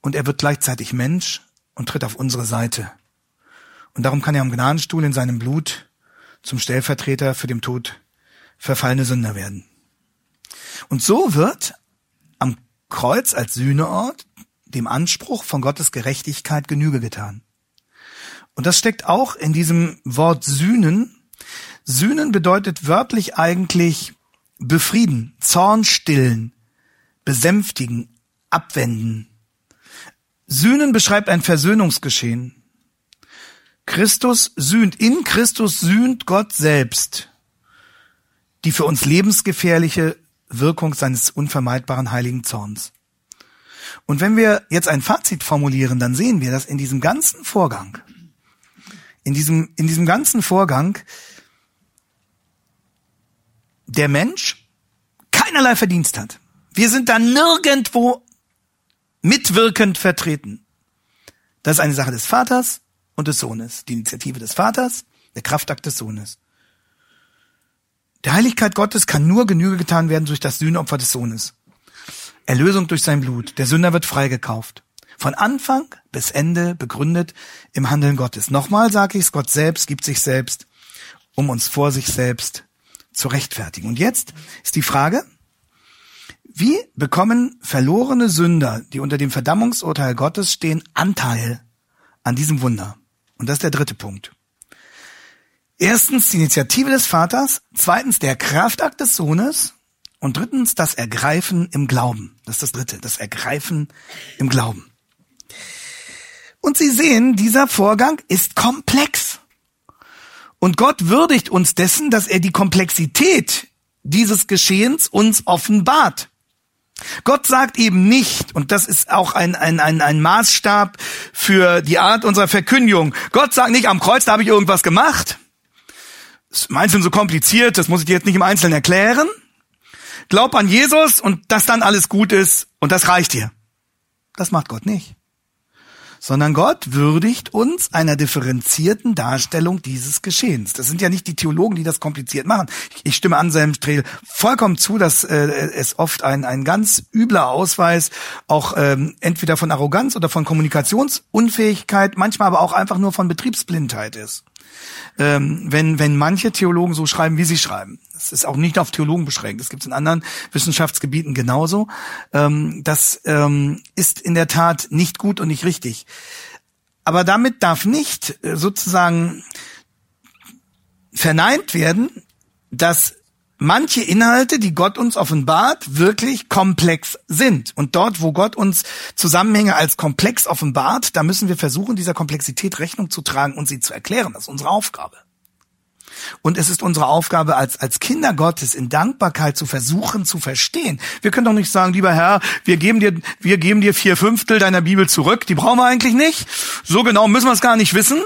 Speaker 2: Und er wird gleichzeitig Mensch und tritt auf unsere Seite. Und darum kann er am Gnadenstuhl in seinem Blut zum Stellvertreter für den Tod verfallene Sünder werden. Und so wird am Kreuz als Sühneort dem Anspruch von Gottes Gerechtigkeit Genüge getan. Und das steckt auch in diesem Wort Sühnen. Sühnen bedeutet wörtlich eigentlich befrieden, Zorn stillen, besänftigen, abwenden. Sühnen beschreibt ein Versöhnungsgeschehen. Christus sühnt, in Christus sühnt Gott selbst die für uns lebensgefährliche Wirkung seines unvermeidbaren heiligen Zorns. Und wenn wir jetzt ein Fazit formulieren, dann sehen wir, dass in diesem ganzen Vorgang in diesem, in diesem ganzen Vorgang der Mensch keinerlei Verdienst hat. Wir sind da nirgendwo mitwirkend vertreten. Das ist eine Sache des Vaters und des Sohnes. Die Initiative des Vaters, der Kraftakt des Sohnes. Der Heiligkeit Gottes kann nur Genüge getan werden durch das Sühnopfer des Sohnes. Erlösung durch sein Blut. Der Sünder wird freigekauft. Von Anfang bis Ende begründet im Handeln Gottes. Nochmal sage ich es, Gott selbst gibt sich selbst, um uns vor sich selbst zu rechtfertigen. Und jetzt ist die Frage, wie bekommen verlorene Sünder, die unter dem Verdammungsurteil Gottes stehen, Anteil an diesem Wunder? Und das ist der dritte Punkt. Erstens die Initiative des Vaters, zweitens der Kraftakt des Sohnes und drittens das Ergreifen im Glauben. Das ist das dritte, das Ergreifen im Glauben. Und Sie sehen, dieser Vorgang ist komplex. Und Gott würdigt uns dessen, dass er die Komplexität dieses Geschehens uns offenbart. Gott sagt eben nicht, und das ist auch ein, ein, ein, ein Maßstab für die Art unserer Verkündigung, Gott sagt nicht, am Kreuz, da habe ich irgendwas gemacht. Das ist im Einzelnen so kompliziert, das muss ich dir jetzt nicht im Einzelnen erklären. Glaub an Jesus und dass dann alles gut ist und das reicht dir. Das macht Gott nicht sondern Gott würdigt uns einer differenzierten Darstellung dieses Geschehens. Das sind ja nicht die Theologen, die das kompliziert machen. Ich stimme Anselm Strehl vollkommen zu, dass äh, es oft ein, ein ganz übler Ausweis auch ähm, entweder von Arroganz oder von Kommunikationsunfähigkeit, manchmal aber auch einfach nur von Betriebsblindheit ist ähm, wenn, wenn manche Theologen so schreiben, wie sie schreiben. Das ist auch nicht auf Theologen beschränkt. Das gibt es in anderen Wissenschaftsgebieten genauso. Ähm, das ähm, ist in der Tat nicht gut und nicht richtig. Aber damit darf nicht äh, sozusagen verneint werden, dass manche Inhalte, die Gott uns offenbart, wirklich komplex sind. Und dort, wo Gott uns Zusammenhänge als komplex offenbart, da müssen wir versuchen, dieser Komplexität Rechnung zu tragen und sie zu erklären. Das ist unsere Aufgabe. Und es ist unsere Aufgabe als, als Kinder Gottes in Dankbarkeit zu versuchen zu verstehen. Wir können doch nicht sagen, lieber Herr, wir geben dir, wir geben dir vier Fünftel deiner Bibel zurück. Die brauchen wir eigentlich nicht. So genau müssen wir es gar nicht wissen.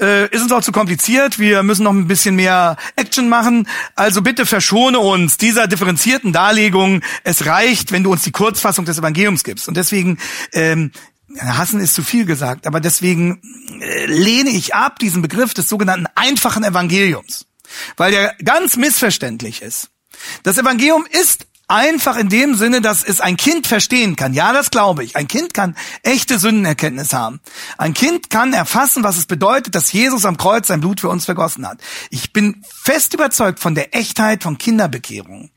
Speaker 2: Äh, ist uns auch zu kompliziert. Wir müssen noch ein bisschen mehr Action machen. Also bitte verschone uns dieser differenzierten Darlegung. Es reicht, wenn du uns die Kurzfassung des Evangeliums gibst. Und deswegen ähm, Hassen ist zu viel gesagt, aber deswegen äh, lehne ich ab diesen Begriff des sogenannten einfachen Evangeliums, weil der ganz missverständlich ist. Das Evangelium ist einfach in dem Sinne, dass es ein Kind verstehen kann. Ja, das glaube ich. Ein Kind kann echte Sündenerkenntnis haben. Ein Kind kann erfassen, was es bedeutet, dass Jesus am Kreuz sein Blut für uns vergossen hat. Ich bin fest überzeugt von der Echtheit von Kinderbekehrung.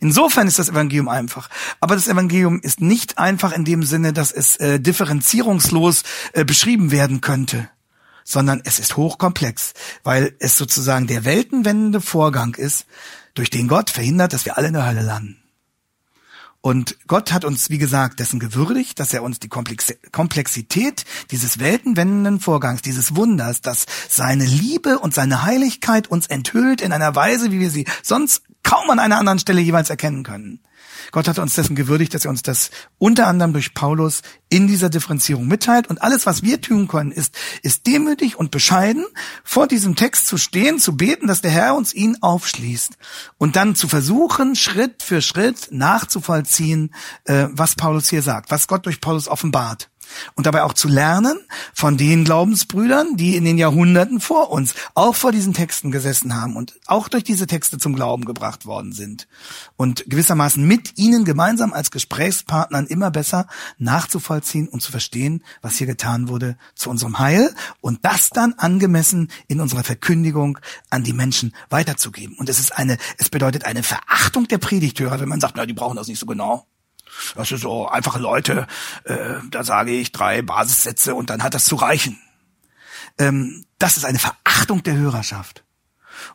Speaker 2: Insofern ist das Evangelium einfach. Aber das Evangelium ist nicht einfach in dem Sinne, dass es äh, differenzierungslos äh, beschrieben werden könnte, sondern es ist hochkomplex, weil es sozusagen der weltenwendende Vorgang ist, durch den Gott verhindert, dass wir alle in der Hölle landen. Und Gott hat uns, wie gesagt, dessen gewürdigt, dass er uns die Komplexität dieses weltenwendenden Vorgangs, dieses Wunders, dass seine Liebe und seine Heiligkeit uns enthüllt in einer Weise, wie wir sie sonst kaum an einer anderen Stelle jeweils erkennen können. Gott hat uns dessen gewürdigt, dass er uns das unter anderem durch Paulus in dieser Differenzierung mitteilt. Und alles, was wir tun können, ist, ist demütig und bescheiden vor diesem Text zu stehen, zu beten, dass der Herr uns ihn aufschließt und dann zu versuchen, Schritt für Schritt nachzuvollziehen, äh, was Paulus hier sagt, was Gott durch Paulus offenbart und dabei auch zu lernen von den Glaubensbrüdern, die in den Jahrhunderten vor uns auch vor diesen Texten gesessen haben und auch durch diese Texte zum Glauben gebracht worden sind und gewissermaßen mit ihnen gemeinsam als Gesprächspartnern immer besser nachzuvollziehen und zu verstehen, was hier getan wurde zu unserem Heil und das dann angemessen in unserer Verkündigung an die Menschen weiterzugeben. Und es ist eine, es bedeutet eine Verachtung der Predigthörer, wenn man sagt, na, die brauchen das nicht so genau. Das sind so einfache Leute, äh, da sage ich drei Basissätze und dann hat das zu reichen. Ähm, das ist eine Verachtung der Hörerschaft.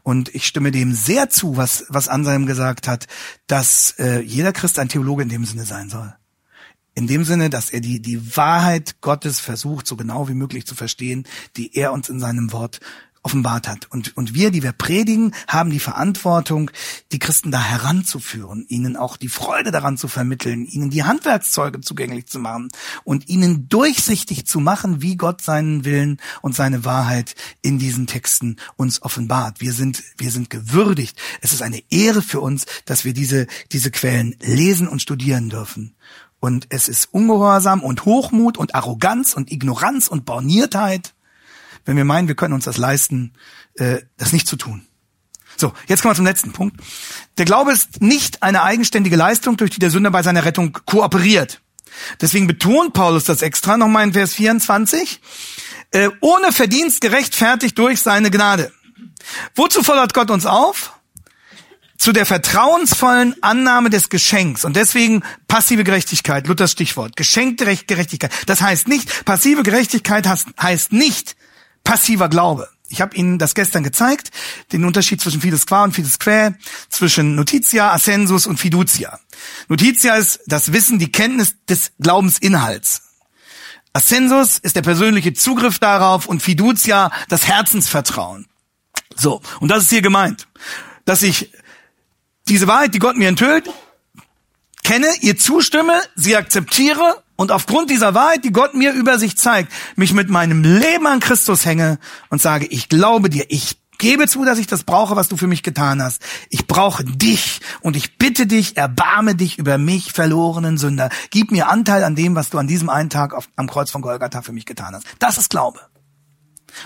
Speaker 2: Und ich stimme dem sehr zu, was, was Anselm gesagt hat, dass äh, jeder Christ ein Theologe in dem Sinne sein soll. In dem Sinne, dass er die, die Wahrheit Gottes versucht, so genau wie möglich zu verstehen, die er uns in seinem Wort offenbart hat. Und, und wir, die wir predigen, haben die Verantwortung, die Christen da heranzuführen, ihnen auch die Freude daran zu vermitteln, ihnen die Handwerkszeuge zugänglich zu machen und ihnen durchsichtig zu machen, wie Gott seinen Willen und seine Wahrheit in diesen Texten uns offenbart. Wir sind, wir sind gewürdigt. Es ist eine Ehre für uns, dass wir diese, diese Quellen lesen und studieren dürfen. Und es ist Ungehorsam und Hochmut und Arroganz und Ignoranz und Borniertheit, wenn wir meinen, wir können uns das leisten, äh, das nicht zu tun. So, jetzt kommen wir zum letzten Punkt. Der Glaube ist nicht eine eigenständige Leistung, durch die der Sünder bei seiner Rettung kooperiert. Deswegen betont Paulus das extra nochmal in Vers 24. Äh, ohne Verdienst gerechtfertigt durch seine Gnade. Wozu fordert Gott uns auf? Zu der vertrauensvollen Annahme des Geschenks. Und deswegen passive Gerechtigkeit, Luthers Stichwort. Geschenkte Gerechtigkeit. Das heißt nicht, passive Gerechtigkeit heißt nicht, passiver Glaube. Ich habe Ihnen das gestern gezeigt, den Unterschied zwischen Fides Qua und Fides Quae, zwischen Notitia, Ascensus und Fiducia. Notitia ist das Wissen, die Kenntnis des Glaubensinhalts. Ascensus ist der persönliche Zugriff darauf und Fiducia das Herzensvertrauen. So, und das ist hier gemeint, dass ich diese Wahrheit, die Gott mir enthüllt, kenne, ihr zustimme, sie akzeptiere und aufgrund dieser Wahrheit, die Gott mir über sich zeigt, mich mit meinem Leben an Christus hänge und sage, ich glaube dir, ich gebe zu, dass ich das brauche, was du für mich getan hast. Ich brauche dich und ich bitte dich, erbarme dich über mich, verlorenen Sünder. Gib mir Anteil an dem, was du an diesem einen Tag auf, am Kreuz von Golgatha für mich getan hast. Das ist Glaube.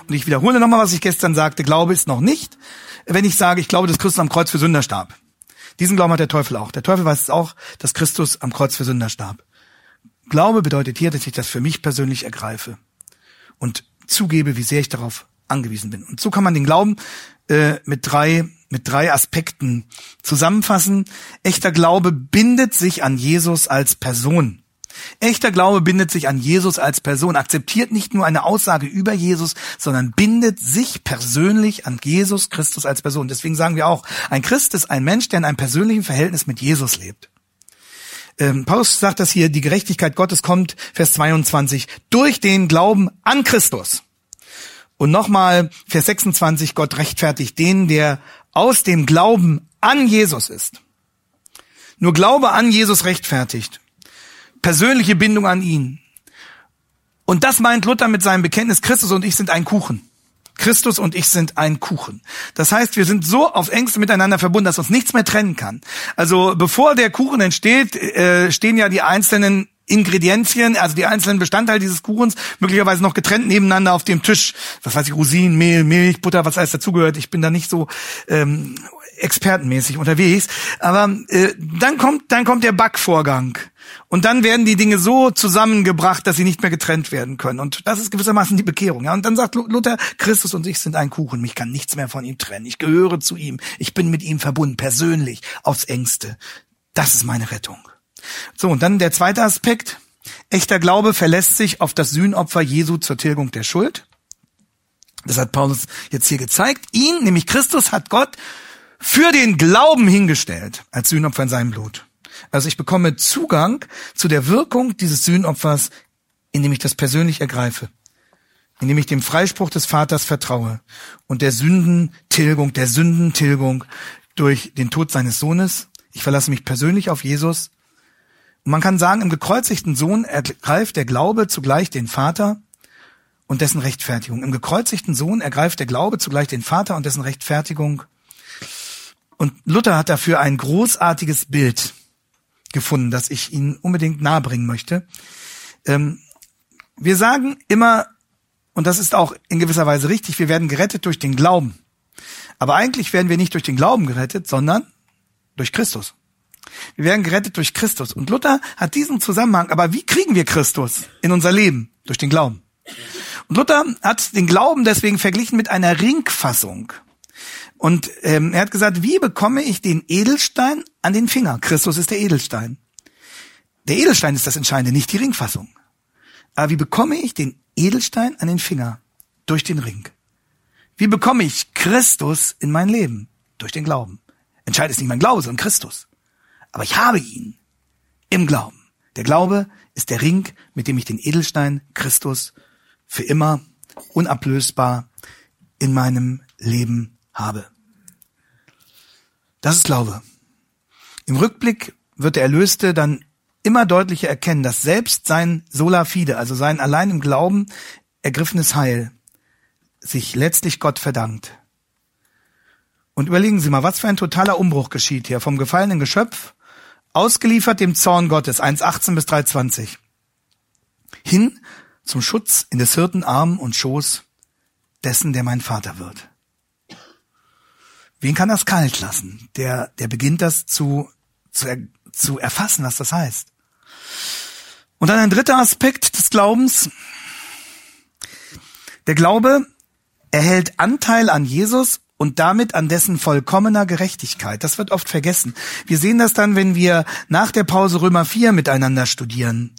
Speaker 2: Und ich wiederhole nochmal, was ich gestern sagte. Glaube ist noch nicht, wenn ich sage, ich glaube, dass Christus am Kreuz für Sünder starb. Diesen Glauben hat der Teufel auch. Der Teufel weiß es auch, dass Christus am Kreuz für Sünder starb. Glaube bedeutet hier, dass ich das für mich persönlich ergreife und zugebe, wie sehr ich darauf angewiesen bin. Und so kann man den Glauben äh, mit drei mit drei Aspekten zusammenfassen. Echter Glaube bindet sich an Jesus als Person. Echter Glaube bindet sich an Jesus als Person, akzeptiert nicht nur eine Aussage über Jesus, sondern bindet sich persönlich an Jesus Christus als Person. Deswegen sagen wir auch, ein Christ ist ein Mensch, der in einem persönlichen Verhältnis mit Jesus lebt. Ähm, Paulus sagt das hier, die Gerechtigkeit Gottes kommt, Vers 22, durch den Glauben an Christus. Und nochmal, Vers 26, Gott rechtfertigt den, der aus dem Glauben an Jesus ist. Nur Glaube an Jesus rechtfertigt. Persönliche Bindung an ihn. Und das meint Luther mit seinem Bekenntnis, Christus und ich sind ein Kuchen. Christus und ich sind ein Kuchen. Das heißt, wir sind so auf Ängste miteinander verbunden, dass uns nichts mehr trennen kann. Also bevor der Kuchen entsteht, äh, stehen ja die einzelnen Ingredienzien, also die einzelnen Bestandteile dieses Kuchens, möglicherweise noch getrennt nebeneinander auf dem Tisch. Was weiß ich, Rosinen, Mehl, Milch, Butter, was alles dazugehört. Ich bin da nicht so ähm, expertenmäßig unterwegs. Aber äh, dann kommt, dann kommt der Backvorgang. Und dann werden die Dinge so zusammengebracht, dass sie nicht mehr getrennt werden können. Und das ist gewissermaßen die Bekehrung. Ja? Und dann sagt Luther, Christus und ich sind ein Kuchen. Mich kann nichts mehr von ihm trennen. Ich gehöre zu ihm. Ich bin mit ihm verbunden, persönlich, aufs engste. Das ist meine Rettung. So, und dann der zweite Aspekt. Echter Glaube verlässt sich auf das Sühnopfer Jesu zur Tilgung der Schuld. Das hat Paulus jetzt hier gezeigt. Ihn, nämlich Christus, hat Gott für den Glauben hingestellt als Sühnopfer in seinem Blut. Also ich bekomme Zugang zu der Wirkung dieses Sühnopfers, indem ich das persönlich ergreife, indem ich dem Freispruch des Vaters vertraue und der Sündentilgung, der Sündentilgung durch den Tod seines Sohnes. Ich verlasse mich persönlich auf Jesus und man kann sagen, im gekreuzigten Sohn ergreift der Glaube zugleich den Vater und dessen Rechtfertigung. Im gekreuzigten Sohn ergreift der Glaube zugleich den Vater und dessen Rechtfertigung. Und Luther hat dafür ein großartiges Bild gefunden, das ich Ihnen unbedingt nahebringen möchte. Ähm, wir sagen immer, und das ist auch in gewisser Weise richtig, wir werden gerettet durch den Glauben. Aber eigentlich werden wir nicht durch den Glauben gerettet, sondern durch Christus. Wir werden gerettet durch Christus. Und Luther hat diesen Zusammenhang. Aber wie kriegen wir Christus in unser Leben? Durch den Glauben. Und Luther hat den Glauben deswegen verglichen mit einer Ringfassung. Und ähm, er hat gesagt, wie bekomme ich den Edelstein an den Finger? Christus ist der Edelstein. Der Edelstein ist das Entscheidende, nicht die Ringfassung. Aber wie bekomme ich den Edelstein an den Finger? Durch den Ring. Wie bekomme ich Christus in mein Leben? Durch den Glauben. Entscheidend ist nicht mein Glaube, sondern Christus aber ich habe ihn im Glauben. Der Glaube ist der Ring, mit dem ich den Edelstein Christus für immer unablösbar in meinem Leben habe. Das ist Glaube. Im Rückblick wird der Erlöste dann immer deutlicher erkennen, dass selbst sein sola fide, also sein allein im Glauben ergriffenes Heil, sich letztlich Gott verdankt. Und überlegen Sie mal, was für ein totaler Umbruch geschieht hier vom gefallenen Geschöpf ausgeliefert dem Zorn Gottes, 1,18 bis 3,20. Hin zum Schutz in des Hirten Arm und Schoß dessen, der mein Vater wird. Wen kann das kalt lassen? Der, der beginnt das zu, zu, er, zu erfassen, was das heißt. Und dann ein dritter Aspekt des Glaubens. Der Glaube erhält Anteil an Jesus und damit an dessen vollkommener Gerechtigkeit. Das wird oft vergessen. Wir sehen das dann, wenn wir nach der Pause Römer 4 miteinander studieren.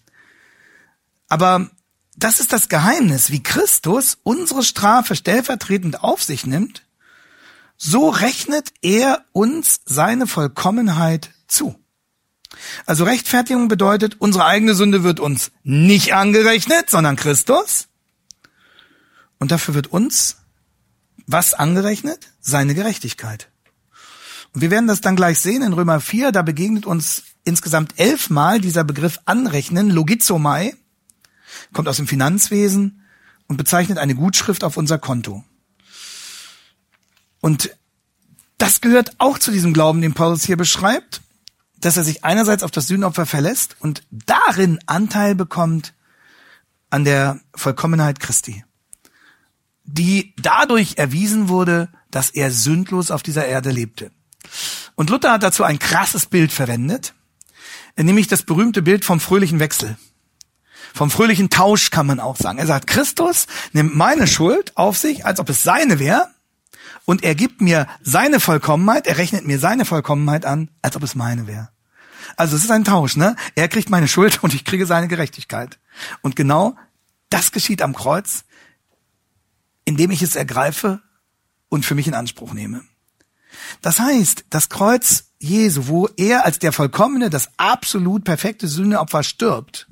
Speaker 2: Aber das ist das Geheimnis, wie Christus unsere Strafe stellvertretend auf sich nimmt, so rechnet er uns seine Vollkommenheit zu. Also Rechtfertigung bedeutet, unsere eigene Sünde wird uns nicht angerechnet, sondern Christus. Und dafür wird uns was angerechnet? Seine Gerechtigkeit. Und wir werden das dann gleich sehen in Römer 4, da begegnet uns insgesamt elfmal dieser Begriff anrechnen, logizomai, kommt aus dem Finanzwesen und bezeichnet eine Gutschrift auf unser Konto. Und das gehört auch zu diesem Glauben, den Paulus hier beschreibt, dass er sich einerseits auf das Sühnopfer verlässt und darin Anteil bekommt an der Vollkommenheit Christi die dadurch erwiesen wurde, dass er sündlos auf dieser Erde lebte. Und Luther hat dazu ein krasses Bild verwendet, nämlich das berühmte Bild vom fröhlichen Wechsel. Vom fröhlichen Tausch kann man auch sagen. Er sagt, Christus nimmt meine Schuld auf sich, als ob es seine wäre, und er gibt mir seine Vollkommenheit, er rechnet mir seine Vollkommenheit an, als ob es meine wäre. Also es ist ein Tausch, ne? Er kriegt meine Schuld <laughs> und ich kriege seine Gerechtigkeit. Und genau das geschieht am Kreuz indem ich es ergreife und für mich in Anspruch nehme. Das heißt, das Kreuz Jesu, wo er als der vollkommene, das absolut perfekte Sühneopfer stirbt,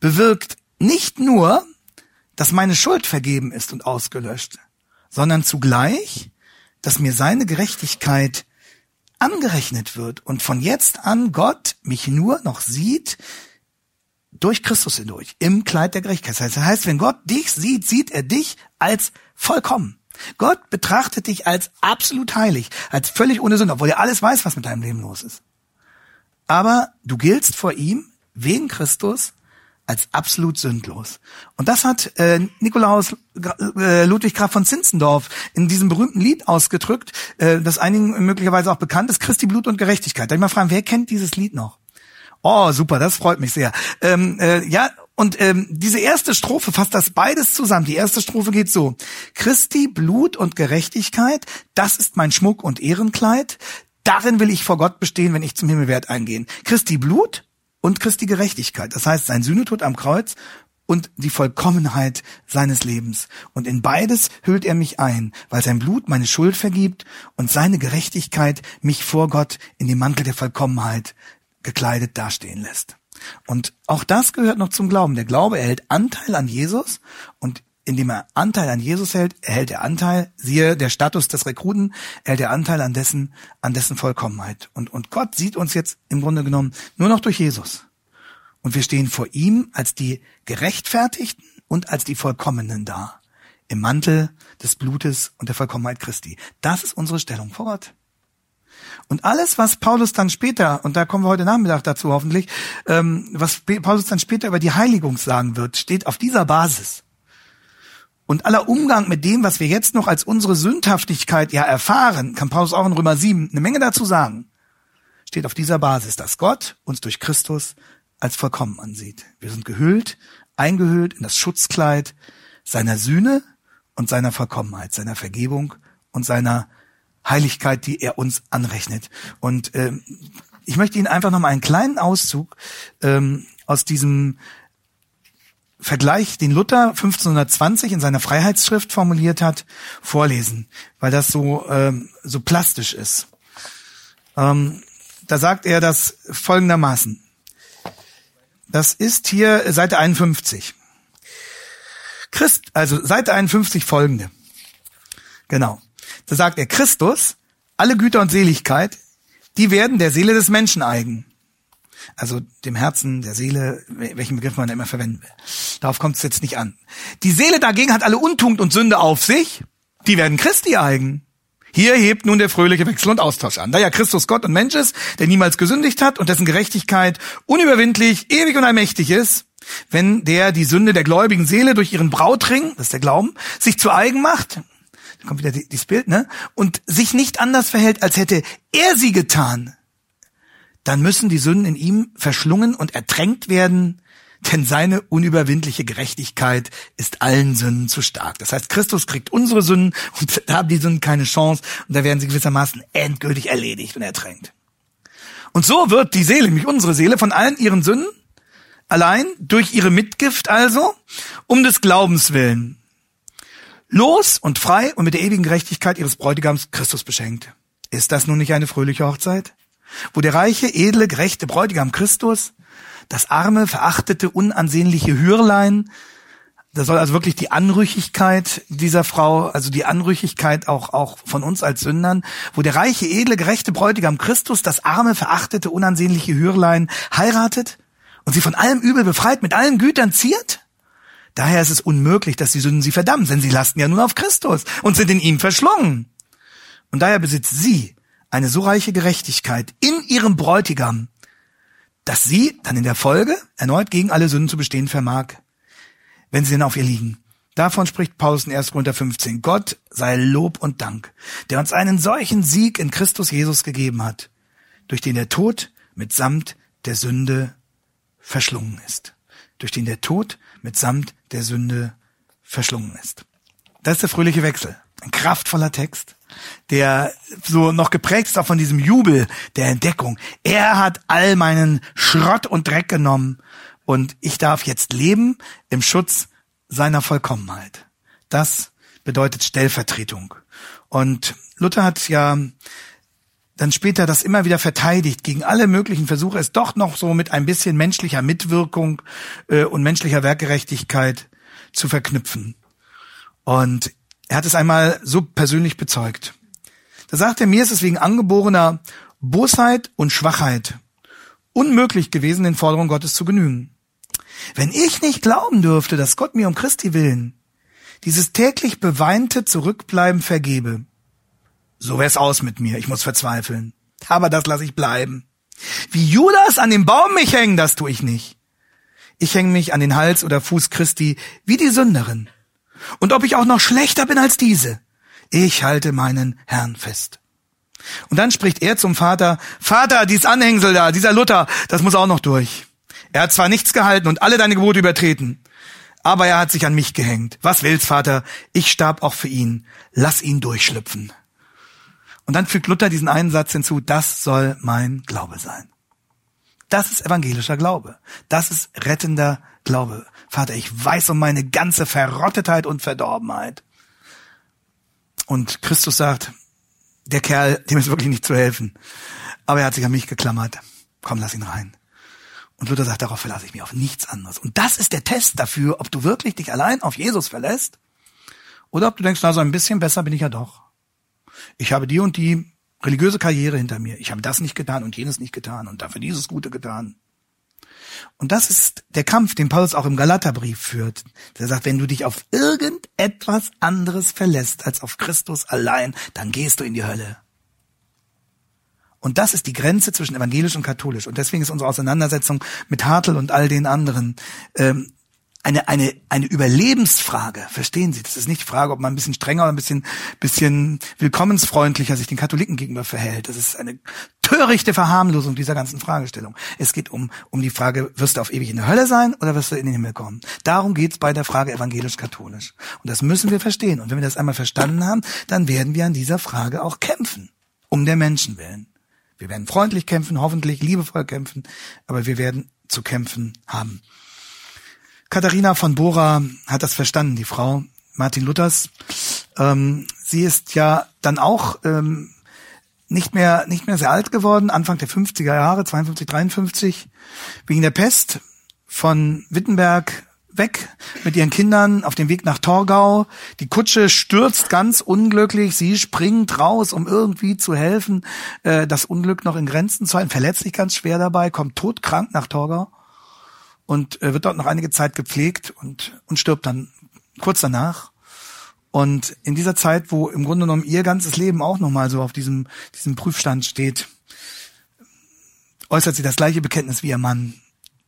Speaker 2: bewirkt nicht nur, dass meine Schuld vergeben ist und ausgelöscht, sondern zugleich, dass mir seine Gerechtigkeit angerechnet wird und von jetzt an Gott mich nur noch sieht durch Christus hindurch, im Kleid der Gerechtigkeit. Das heißt, wenn Gott dich sieht, sieht er dich als vollkommen. Gott betrachtet dich als absolut heilig, als völlig ohne Sünde, obwohl er alles weiß, was mit deinem Leben los ist. Aber du giltst vor ihm wegen Christus als absolut sündlos. Und das hat äh, Nikolaus äh, Ludwig Graf von Zinzendorf in diesem berühmten Lied ausgedrückt, äh, das einigen möglicherweise auch bekannt ist, Christi Blut und Gerechtigkeit. Darf ich mal fragen, wer kennt dieses Lied noch? Oh, super, das freut mich sehr. Ähm, äh, ja, und ähm, diese erste Strophe fasst das beides zusammen. Die erste Strophe geht so. Christi Blut und Gerechtigkeit, das ist mein Schmuck und Ehrenkleid. Darin will ich vor Gott bestehen, wenn ich zum Himmelwert eingehen. Christi Blut und Christi Gerechtigkeit. Das heißt, sein Sühnetod am Kreuz und die Vollkommenheit seines Lebens. Und in beides hüllt er mich ein, weil sein Blut meine Schuld vergibt und seine Gerechtigkeit mich vor Gott in den Mantel der Vollkommenheit gekleidet dastehen lässt. Und auch das gehört noch zum Glauben. Der Glaube erhält Anteil an Jesus und indem er Anteil an Jesus hält, erhält er Anteil, siehe der Status des Rekruten, erhält er Anteil an dessen, an dessen Vollkommenheit. Und, und Gott sieht uns jetzt im Grunde genommen nur noch durch Jesus. Und wir stehen vor ihm als die Gerechtfertigten und als die Vollkommenen da. Im Mantel des Blutes und der Vollkommenheit Christi. Das ist unsere Stellung vor Gott. Und alles, was Paulus dann später, und da kommen wir heute Nachmittag dazu hoffentlich, ähm, was Paulus dann später über die Heiligung sagen wird, steht auf dieser Basis. Und aller Umgang mit dem, was wir jetzt noch als unsere Sündhaftigkeit ja erfahren, kann Paulus auch in Römer 7 eine Menge dazu sagen, steht auf dieser Basis, dass Gott uns durch Christus als vollkommen ansieht. Wir sind gehüllt, eingehüllt in das Schutzkleid seiner Sühne und seiner Vollkommenheit, seiner Vergebung und seiner Heiligkeit, die er uns anrechnet. Und ähm, ich möchte Ihnen einfach noch mal einen kleinen Auszug ähm, aus diesem Vergleich, den Luther 1520 in seiner Freiheitsschrift formuliert hat, vorlesen, weil das so, ähm, so plastisch ist. Ähm, da sagt er das folgendermaßen. Das ist hier Seite 51. Christ, also Seite 51 folgende. Genau. Da sagt er, Christus, alle Güter und Seligkeit, die werden der Seele des Menschen eigen also dem Herzen, der Seele, welchen Begriff man immer verwenden will. Darauf kommt es jetzt nicht an. Die Seele dagegen hat alle Untugend und Sünde auf sich, die werden Christi eigen. Hier hebt nun der fröhliche Wechsel und Austausch an. Da ja Christus Gott und Mensch ist, der niemals gesündigt hat und dessen Gerechtigkeit unüberwindlich, ewig und allmächtig ist, wenn der die Sünde der gläubigen Seele durch ihren Brautring, das ist der Glauben, sich zu eigen macht, da kommt wieder dieses Bild, ne, und sich nicht anders verhält, als hätte er sie getan, dann müssen die Sünden in ihm verschlungen und ertränkt werden, denn seine unüberwindliche Gerechtigkeit ist allen Sünden zu stark. Das heißt, Christus kriegt unsere Sünden und da haben die Sünden keine Chance und da werden sie gewissermaßen endgültig erledigt und ertränkt. Und so wird die Seele, nämlich unsere Seele, von allen ihren Sünden allein durch ihre Mitgift also, um des Glaubens willen, los und frei und mit der ewigen Gerechtigkeit ihres Bräutigams Christus beschenkt. Ist das nun nicht eine fröhliche Hochzeit? Wo der reiche, edle, gerechte Bräutigam Christus, das arme, verachtete, unansehnliche Hürlein, da soll also wirklich die Anrüchigkeit dieser Frau, also die Anrüchigkeit auch, auch von uns als Sündern, wo der reiche, edle, gerechte Bräutigam Christus das arme, verachtete, unansehnliche Hürlein heiratet und sie von allem Übel befreit, mit allen Gütern ziert? Daher ist es unmöglich, dass die Sünden sie verdammen, denn sie lasten ja nun auf Christus und sind in ihm verschlungen. Und daher besitzt sie eine so reiche Gerechtigkeit in ihrem Bräutigam, dass sie dann in der Folge erneut gegen alle Sünden zu bestehen vermag, wenn sie denn auf ihr liegen. Davon spricht Paulus in 1. Korinther 15. Gott sei Lob und Dank, der uns einen solchen Sieg in Christus Jesus gegeben hat, durch den der Tod mitsamt der Sünde verschlungen ist. Durch den der Tod mitsamt der Sünde verschlungen ist. Das ist der fröhliche Wechsel. Ein kraftvoller Text der so noch geprägt ist auch von diesem Jubel der Entdeckung. Er hat all meinen Schrott und Dreck genommen und ich darf jetzt leben im Schutz seiner Vollkommenheit. Das bedeutet Stellvertretung. Und Luther hat ja dann später das immer wieder verteidigt gegen alle möglichen Versuche, es doch noch so mit ein bisschen menschlicher Mitwirkung äh, und menschlicher Werkgerechtigkeit zu verknüpfen. Und er hat es einmal so persönlich bezeugt. Da sagt er, mir ist es wegen angeborener Bosheit und Schwachheit unmöglich gewesen, den Forderungen Gottes zu genügen. Wenn ich nicht glauben dürfte, dass Gott mir um Christi willen dieses täglich beweinte Zurückbleiben vergebe, so wär's aus mit mir, ich muss verzweifeln. Aber das lasse ich bleiben. Wie Judas an dem Baum mich hängen, das tue ich nicht. Ich hänge mich an den Hals oder Fuß Christi wie die Sünderin. Und ob ich auch noch schlechter bin als diese, ich halte meinen Herrn fest. Und dann spricht er zum Vater, Vater, dies Anhängsel da, dieser Luther, das muss auch noch durch. Er hat zwar nichts gehalten und alle deine Gebote übertreten, aber er hat sich an mich gehängt. Was willst, Vater? Ich starb auch für ihn. Lass ihn durchschlüpfen. Und dann fügt Luther diesen einen Satz hinzu, das soll mein Glaube sein. Das ist evangelischer Glaube. Das ist rettender Glaube. Vater, ich weiß um meine ganze Verrottetheit und Verdorbenheit. Und Christus sagt, der Kerl, dem ist wirklich nicht zu helfen. Aber er hat sich an mich geklammert. Komm, lass ihn rein. Und Luther sagt, darauf verlasse ich mich auf nichts anderes. Und das ist der Test dafür, ob du wirklich dich allein auf Jesus verlässt oder ob du denkst, na, so ein bisschen besser bin ich ja doch. Ich habe die und die religiöse Karriere hinter mir. Ich habe das nicht getan und jenes nicht getan und dafür dieses Gute getan. Und das ist der Kampf, den Paulus auch im Galaterbrief führt. Der sagt, wenn du dich auf irgendetwas anderes verlässt als auf Christus allein, dann gehst du in die Hölle. Und das ist die Grenze zwischen evangelisch und katholisch. Und deswegen ist unsere Auseinandersetzung mit Hartl und all den anderen ähm, eine, eine, eine Überlebensfrage. Verstehen Sie? Das ist nicht die Frage, ob man ein bisschen strenger oder ein bisschen, bisschen willkommensfreundlicher sich den Katholiken gegenüber verhält. Das ist eine törichte Verharmlosung dieser ganzen Fragestellung. Es geht um, um die Frage, wirst du auf ewig in der Hölle sein oder wirst du in den Himmel kommen? Darum geht's bei der Frage evangelisch-katholisch. Und das müssen wir verstehen. Und wenn wir das einmal verstanden haben, dann werden wir an dieser Frage auch kämpfen. Um der Menschen willen. Wir werden freundlich kämpfen, hoffentlich liebevoll kämpfen, aber wir werden zu kämpfen haben. Katharina von Bora hat das verstanden, die Frau Martin Luthers. Ähm, sie ist ja dann auch ähm, nicht mehr nicht mehr sehr alt geworden, Anfang der 50er Jahre, 52, 53, wegen der Pest von Wittenberg weg mit ihren Kindern auf dem Weg nach Torgau. Die Kutsche stürzt ganz unglücklich. Sie springt raus, um irgendwie zu helfen, äh, das Unglück noch in Grenzen zu halten. Verletzt sich ganz schwer dabei, kommt todkrank nach Torgau und äh, wird dort noch einige Zeit gepflegt und, und stirbt dann kurz danach. Und in dieser Zeit, wo im Grunde genommen ihr ganzes Leben auch nochmal so auf diesem, diesem Prüfstand steht, äußert sie das gleiche Bekenntnis wie ihr Mann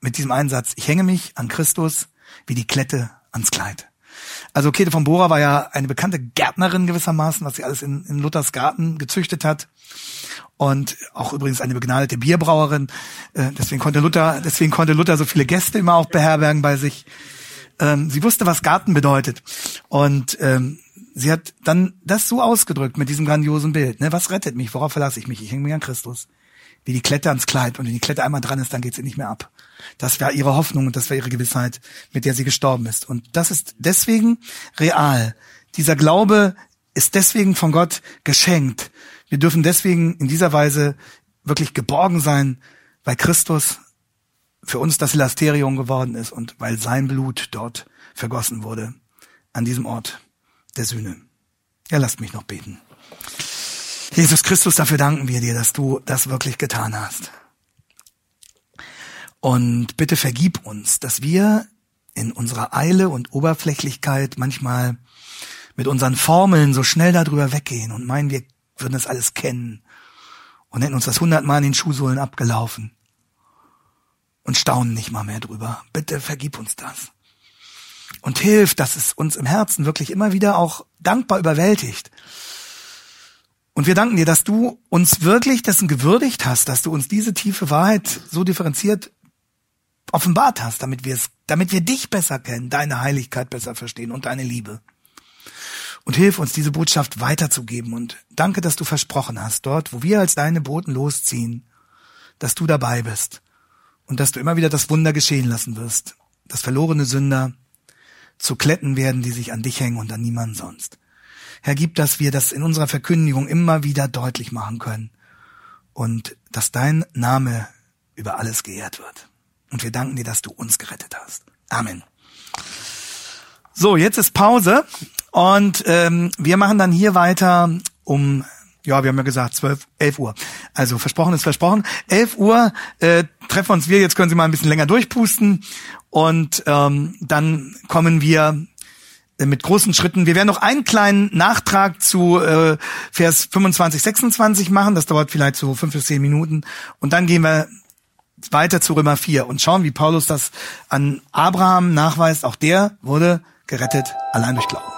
Speaker 2: mit diesem Einsatz. Ich hänge mich an Christus wie die Klette ans Kleid. Also Käthe von Bora war ja eine bekannte Gärtnerin gewissermaßen, was sie alles in, in Luthers Garten gezüchtet hat. Und auch übrigens eine begnadete Bierbrauerin. Äh, deswegen konnte Luther, deswegen konnte Luther so viele Gäste immer auch beherbergen bei sich. Ähm, sie wusste, was Garten bedeutet. Und ähm, sie hat dann das so ausgedrückt mit diesem grandiosen Bild. Ne? Was rettet mich? Worauf verlasse ich mich? Ich hänge mich an Christus. Wie die Klette ans Kleid. Und wenn die Klette einmal dran ist, dann geht sie nicht mehr ab. Das war ihre Hoffnung und das war ihre Gewissheit, mit der sie gestorben ist. Und das ist deswegen real. Dieser Glaube ist deswegen von Gott geschenkt. Wir dürfen deswegen in dieser Weise wirklich geborgen sein, weil Christus für uns das Elasterium geworden ist und weil sein Blut dort vergossen wurde an diesem Ort der Sühne. Ja, lasst mich noch beten. Jesus Christus, dafür danken wir dir, dass du das wirklich getan hast. Und bitte vergib uns, dass wir in unserer Eile und Oberflächlichkeit manchmal mit unseren Formeln so schnell darüber weggehen und meinen, wir würden das alles kennen und hätten uns das hundertmal in den Schuhsohlen abgelaufen und staunen nicht mal mehr drüber. Bitte vergib uns das. Und hilf, dass es uns im Herzen wirklich immer wieder auch dankbar überwältigt. Und wir danken dir, dass du uns wirklich dessen gewürdigt hast, dass du uns diese tiefe Wahrheit so differenziert offenbart hast, damit wir es, damit wir dich besser kennen, deine Heiligkeit besser verstehen und deine Liebe. Und hilf uns, diese Botschaft weiterzugeben. Und danke, dass du versprochen hast, dort, wo wir als deine Boten losziehen, dass du dabei bist und dass du immer wieder das Wunder geschehen lassen wirst, dass verlorene Sünder zu Kletten werden, die sich an dich hängen und an niemanden sonst. Herr, gib, dass wir das in unserer Verkündigung immer wieder deutlich machen können und dass dein Name über alles geehrt wird. Und wir danken dir, dass du uns gerettet hast. Amen. So, jetzt ist Pause und ähm, wir machen dann hier weiter um, ja, wir haben ja gesagt, 12, 11 Uhr. Also versprochen ist versprochen. 11 Uhr äh, treffen uns wir, jetzt können Sie mal ein bisschen länger durchpusten und ähm, dann kommen wir äh, mit großen Schritten. Wir werden noch einen kleinen Nachtrag zu äh, Vers 25, 26 machen. Das dauert vielleicht so fünf bis zehn Minuten. Und dann gehen wir weiter zu Römer 4 und schauen, wie Paulus das an Abraham nachweist. Auch der wurde gerettet allein durch Glauben.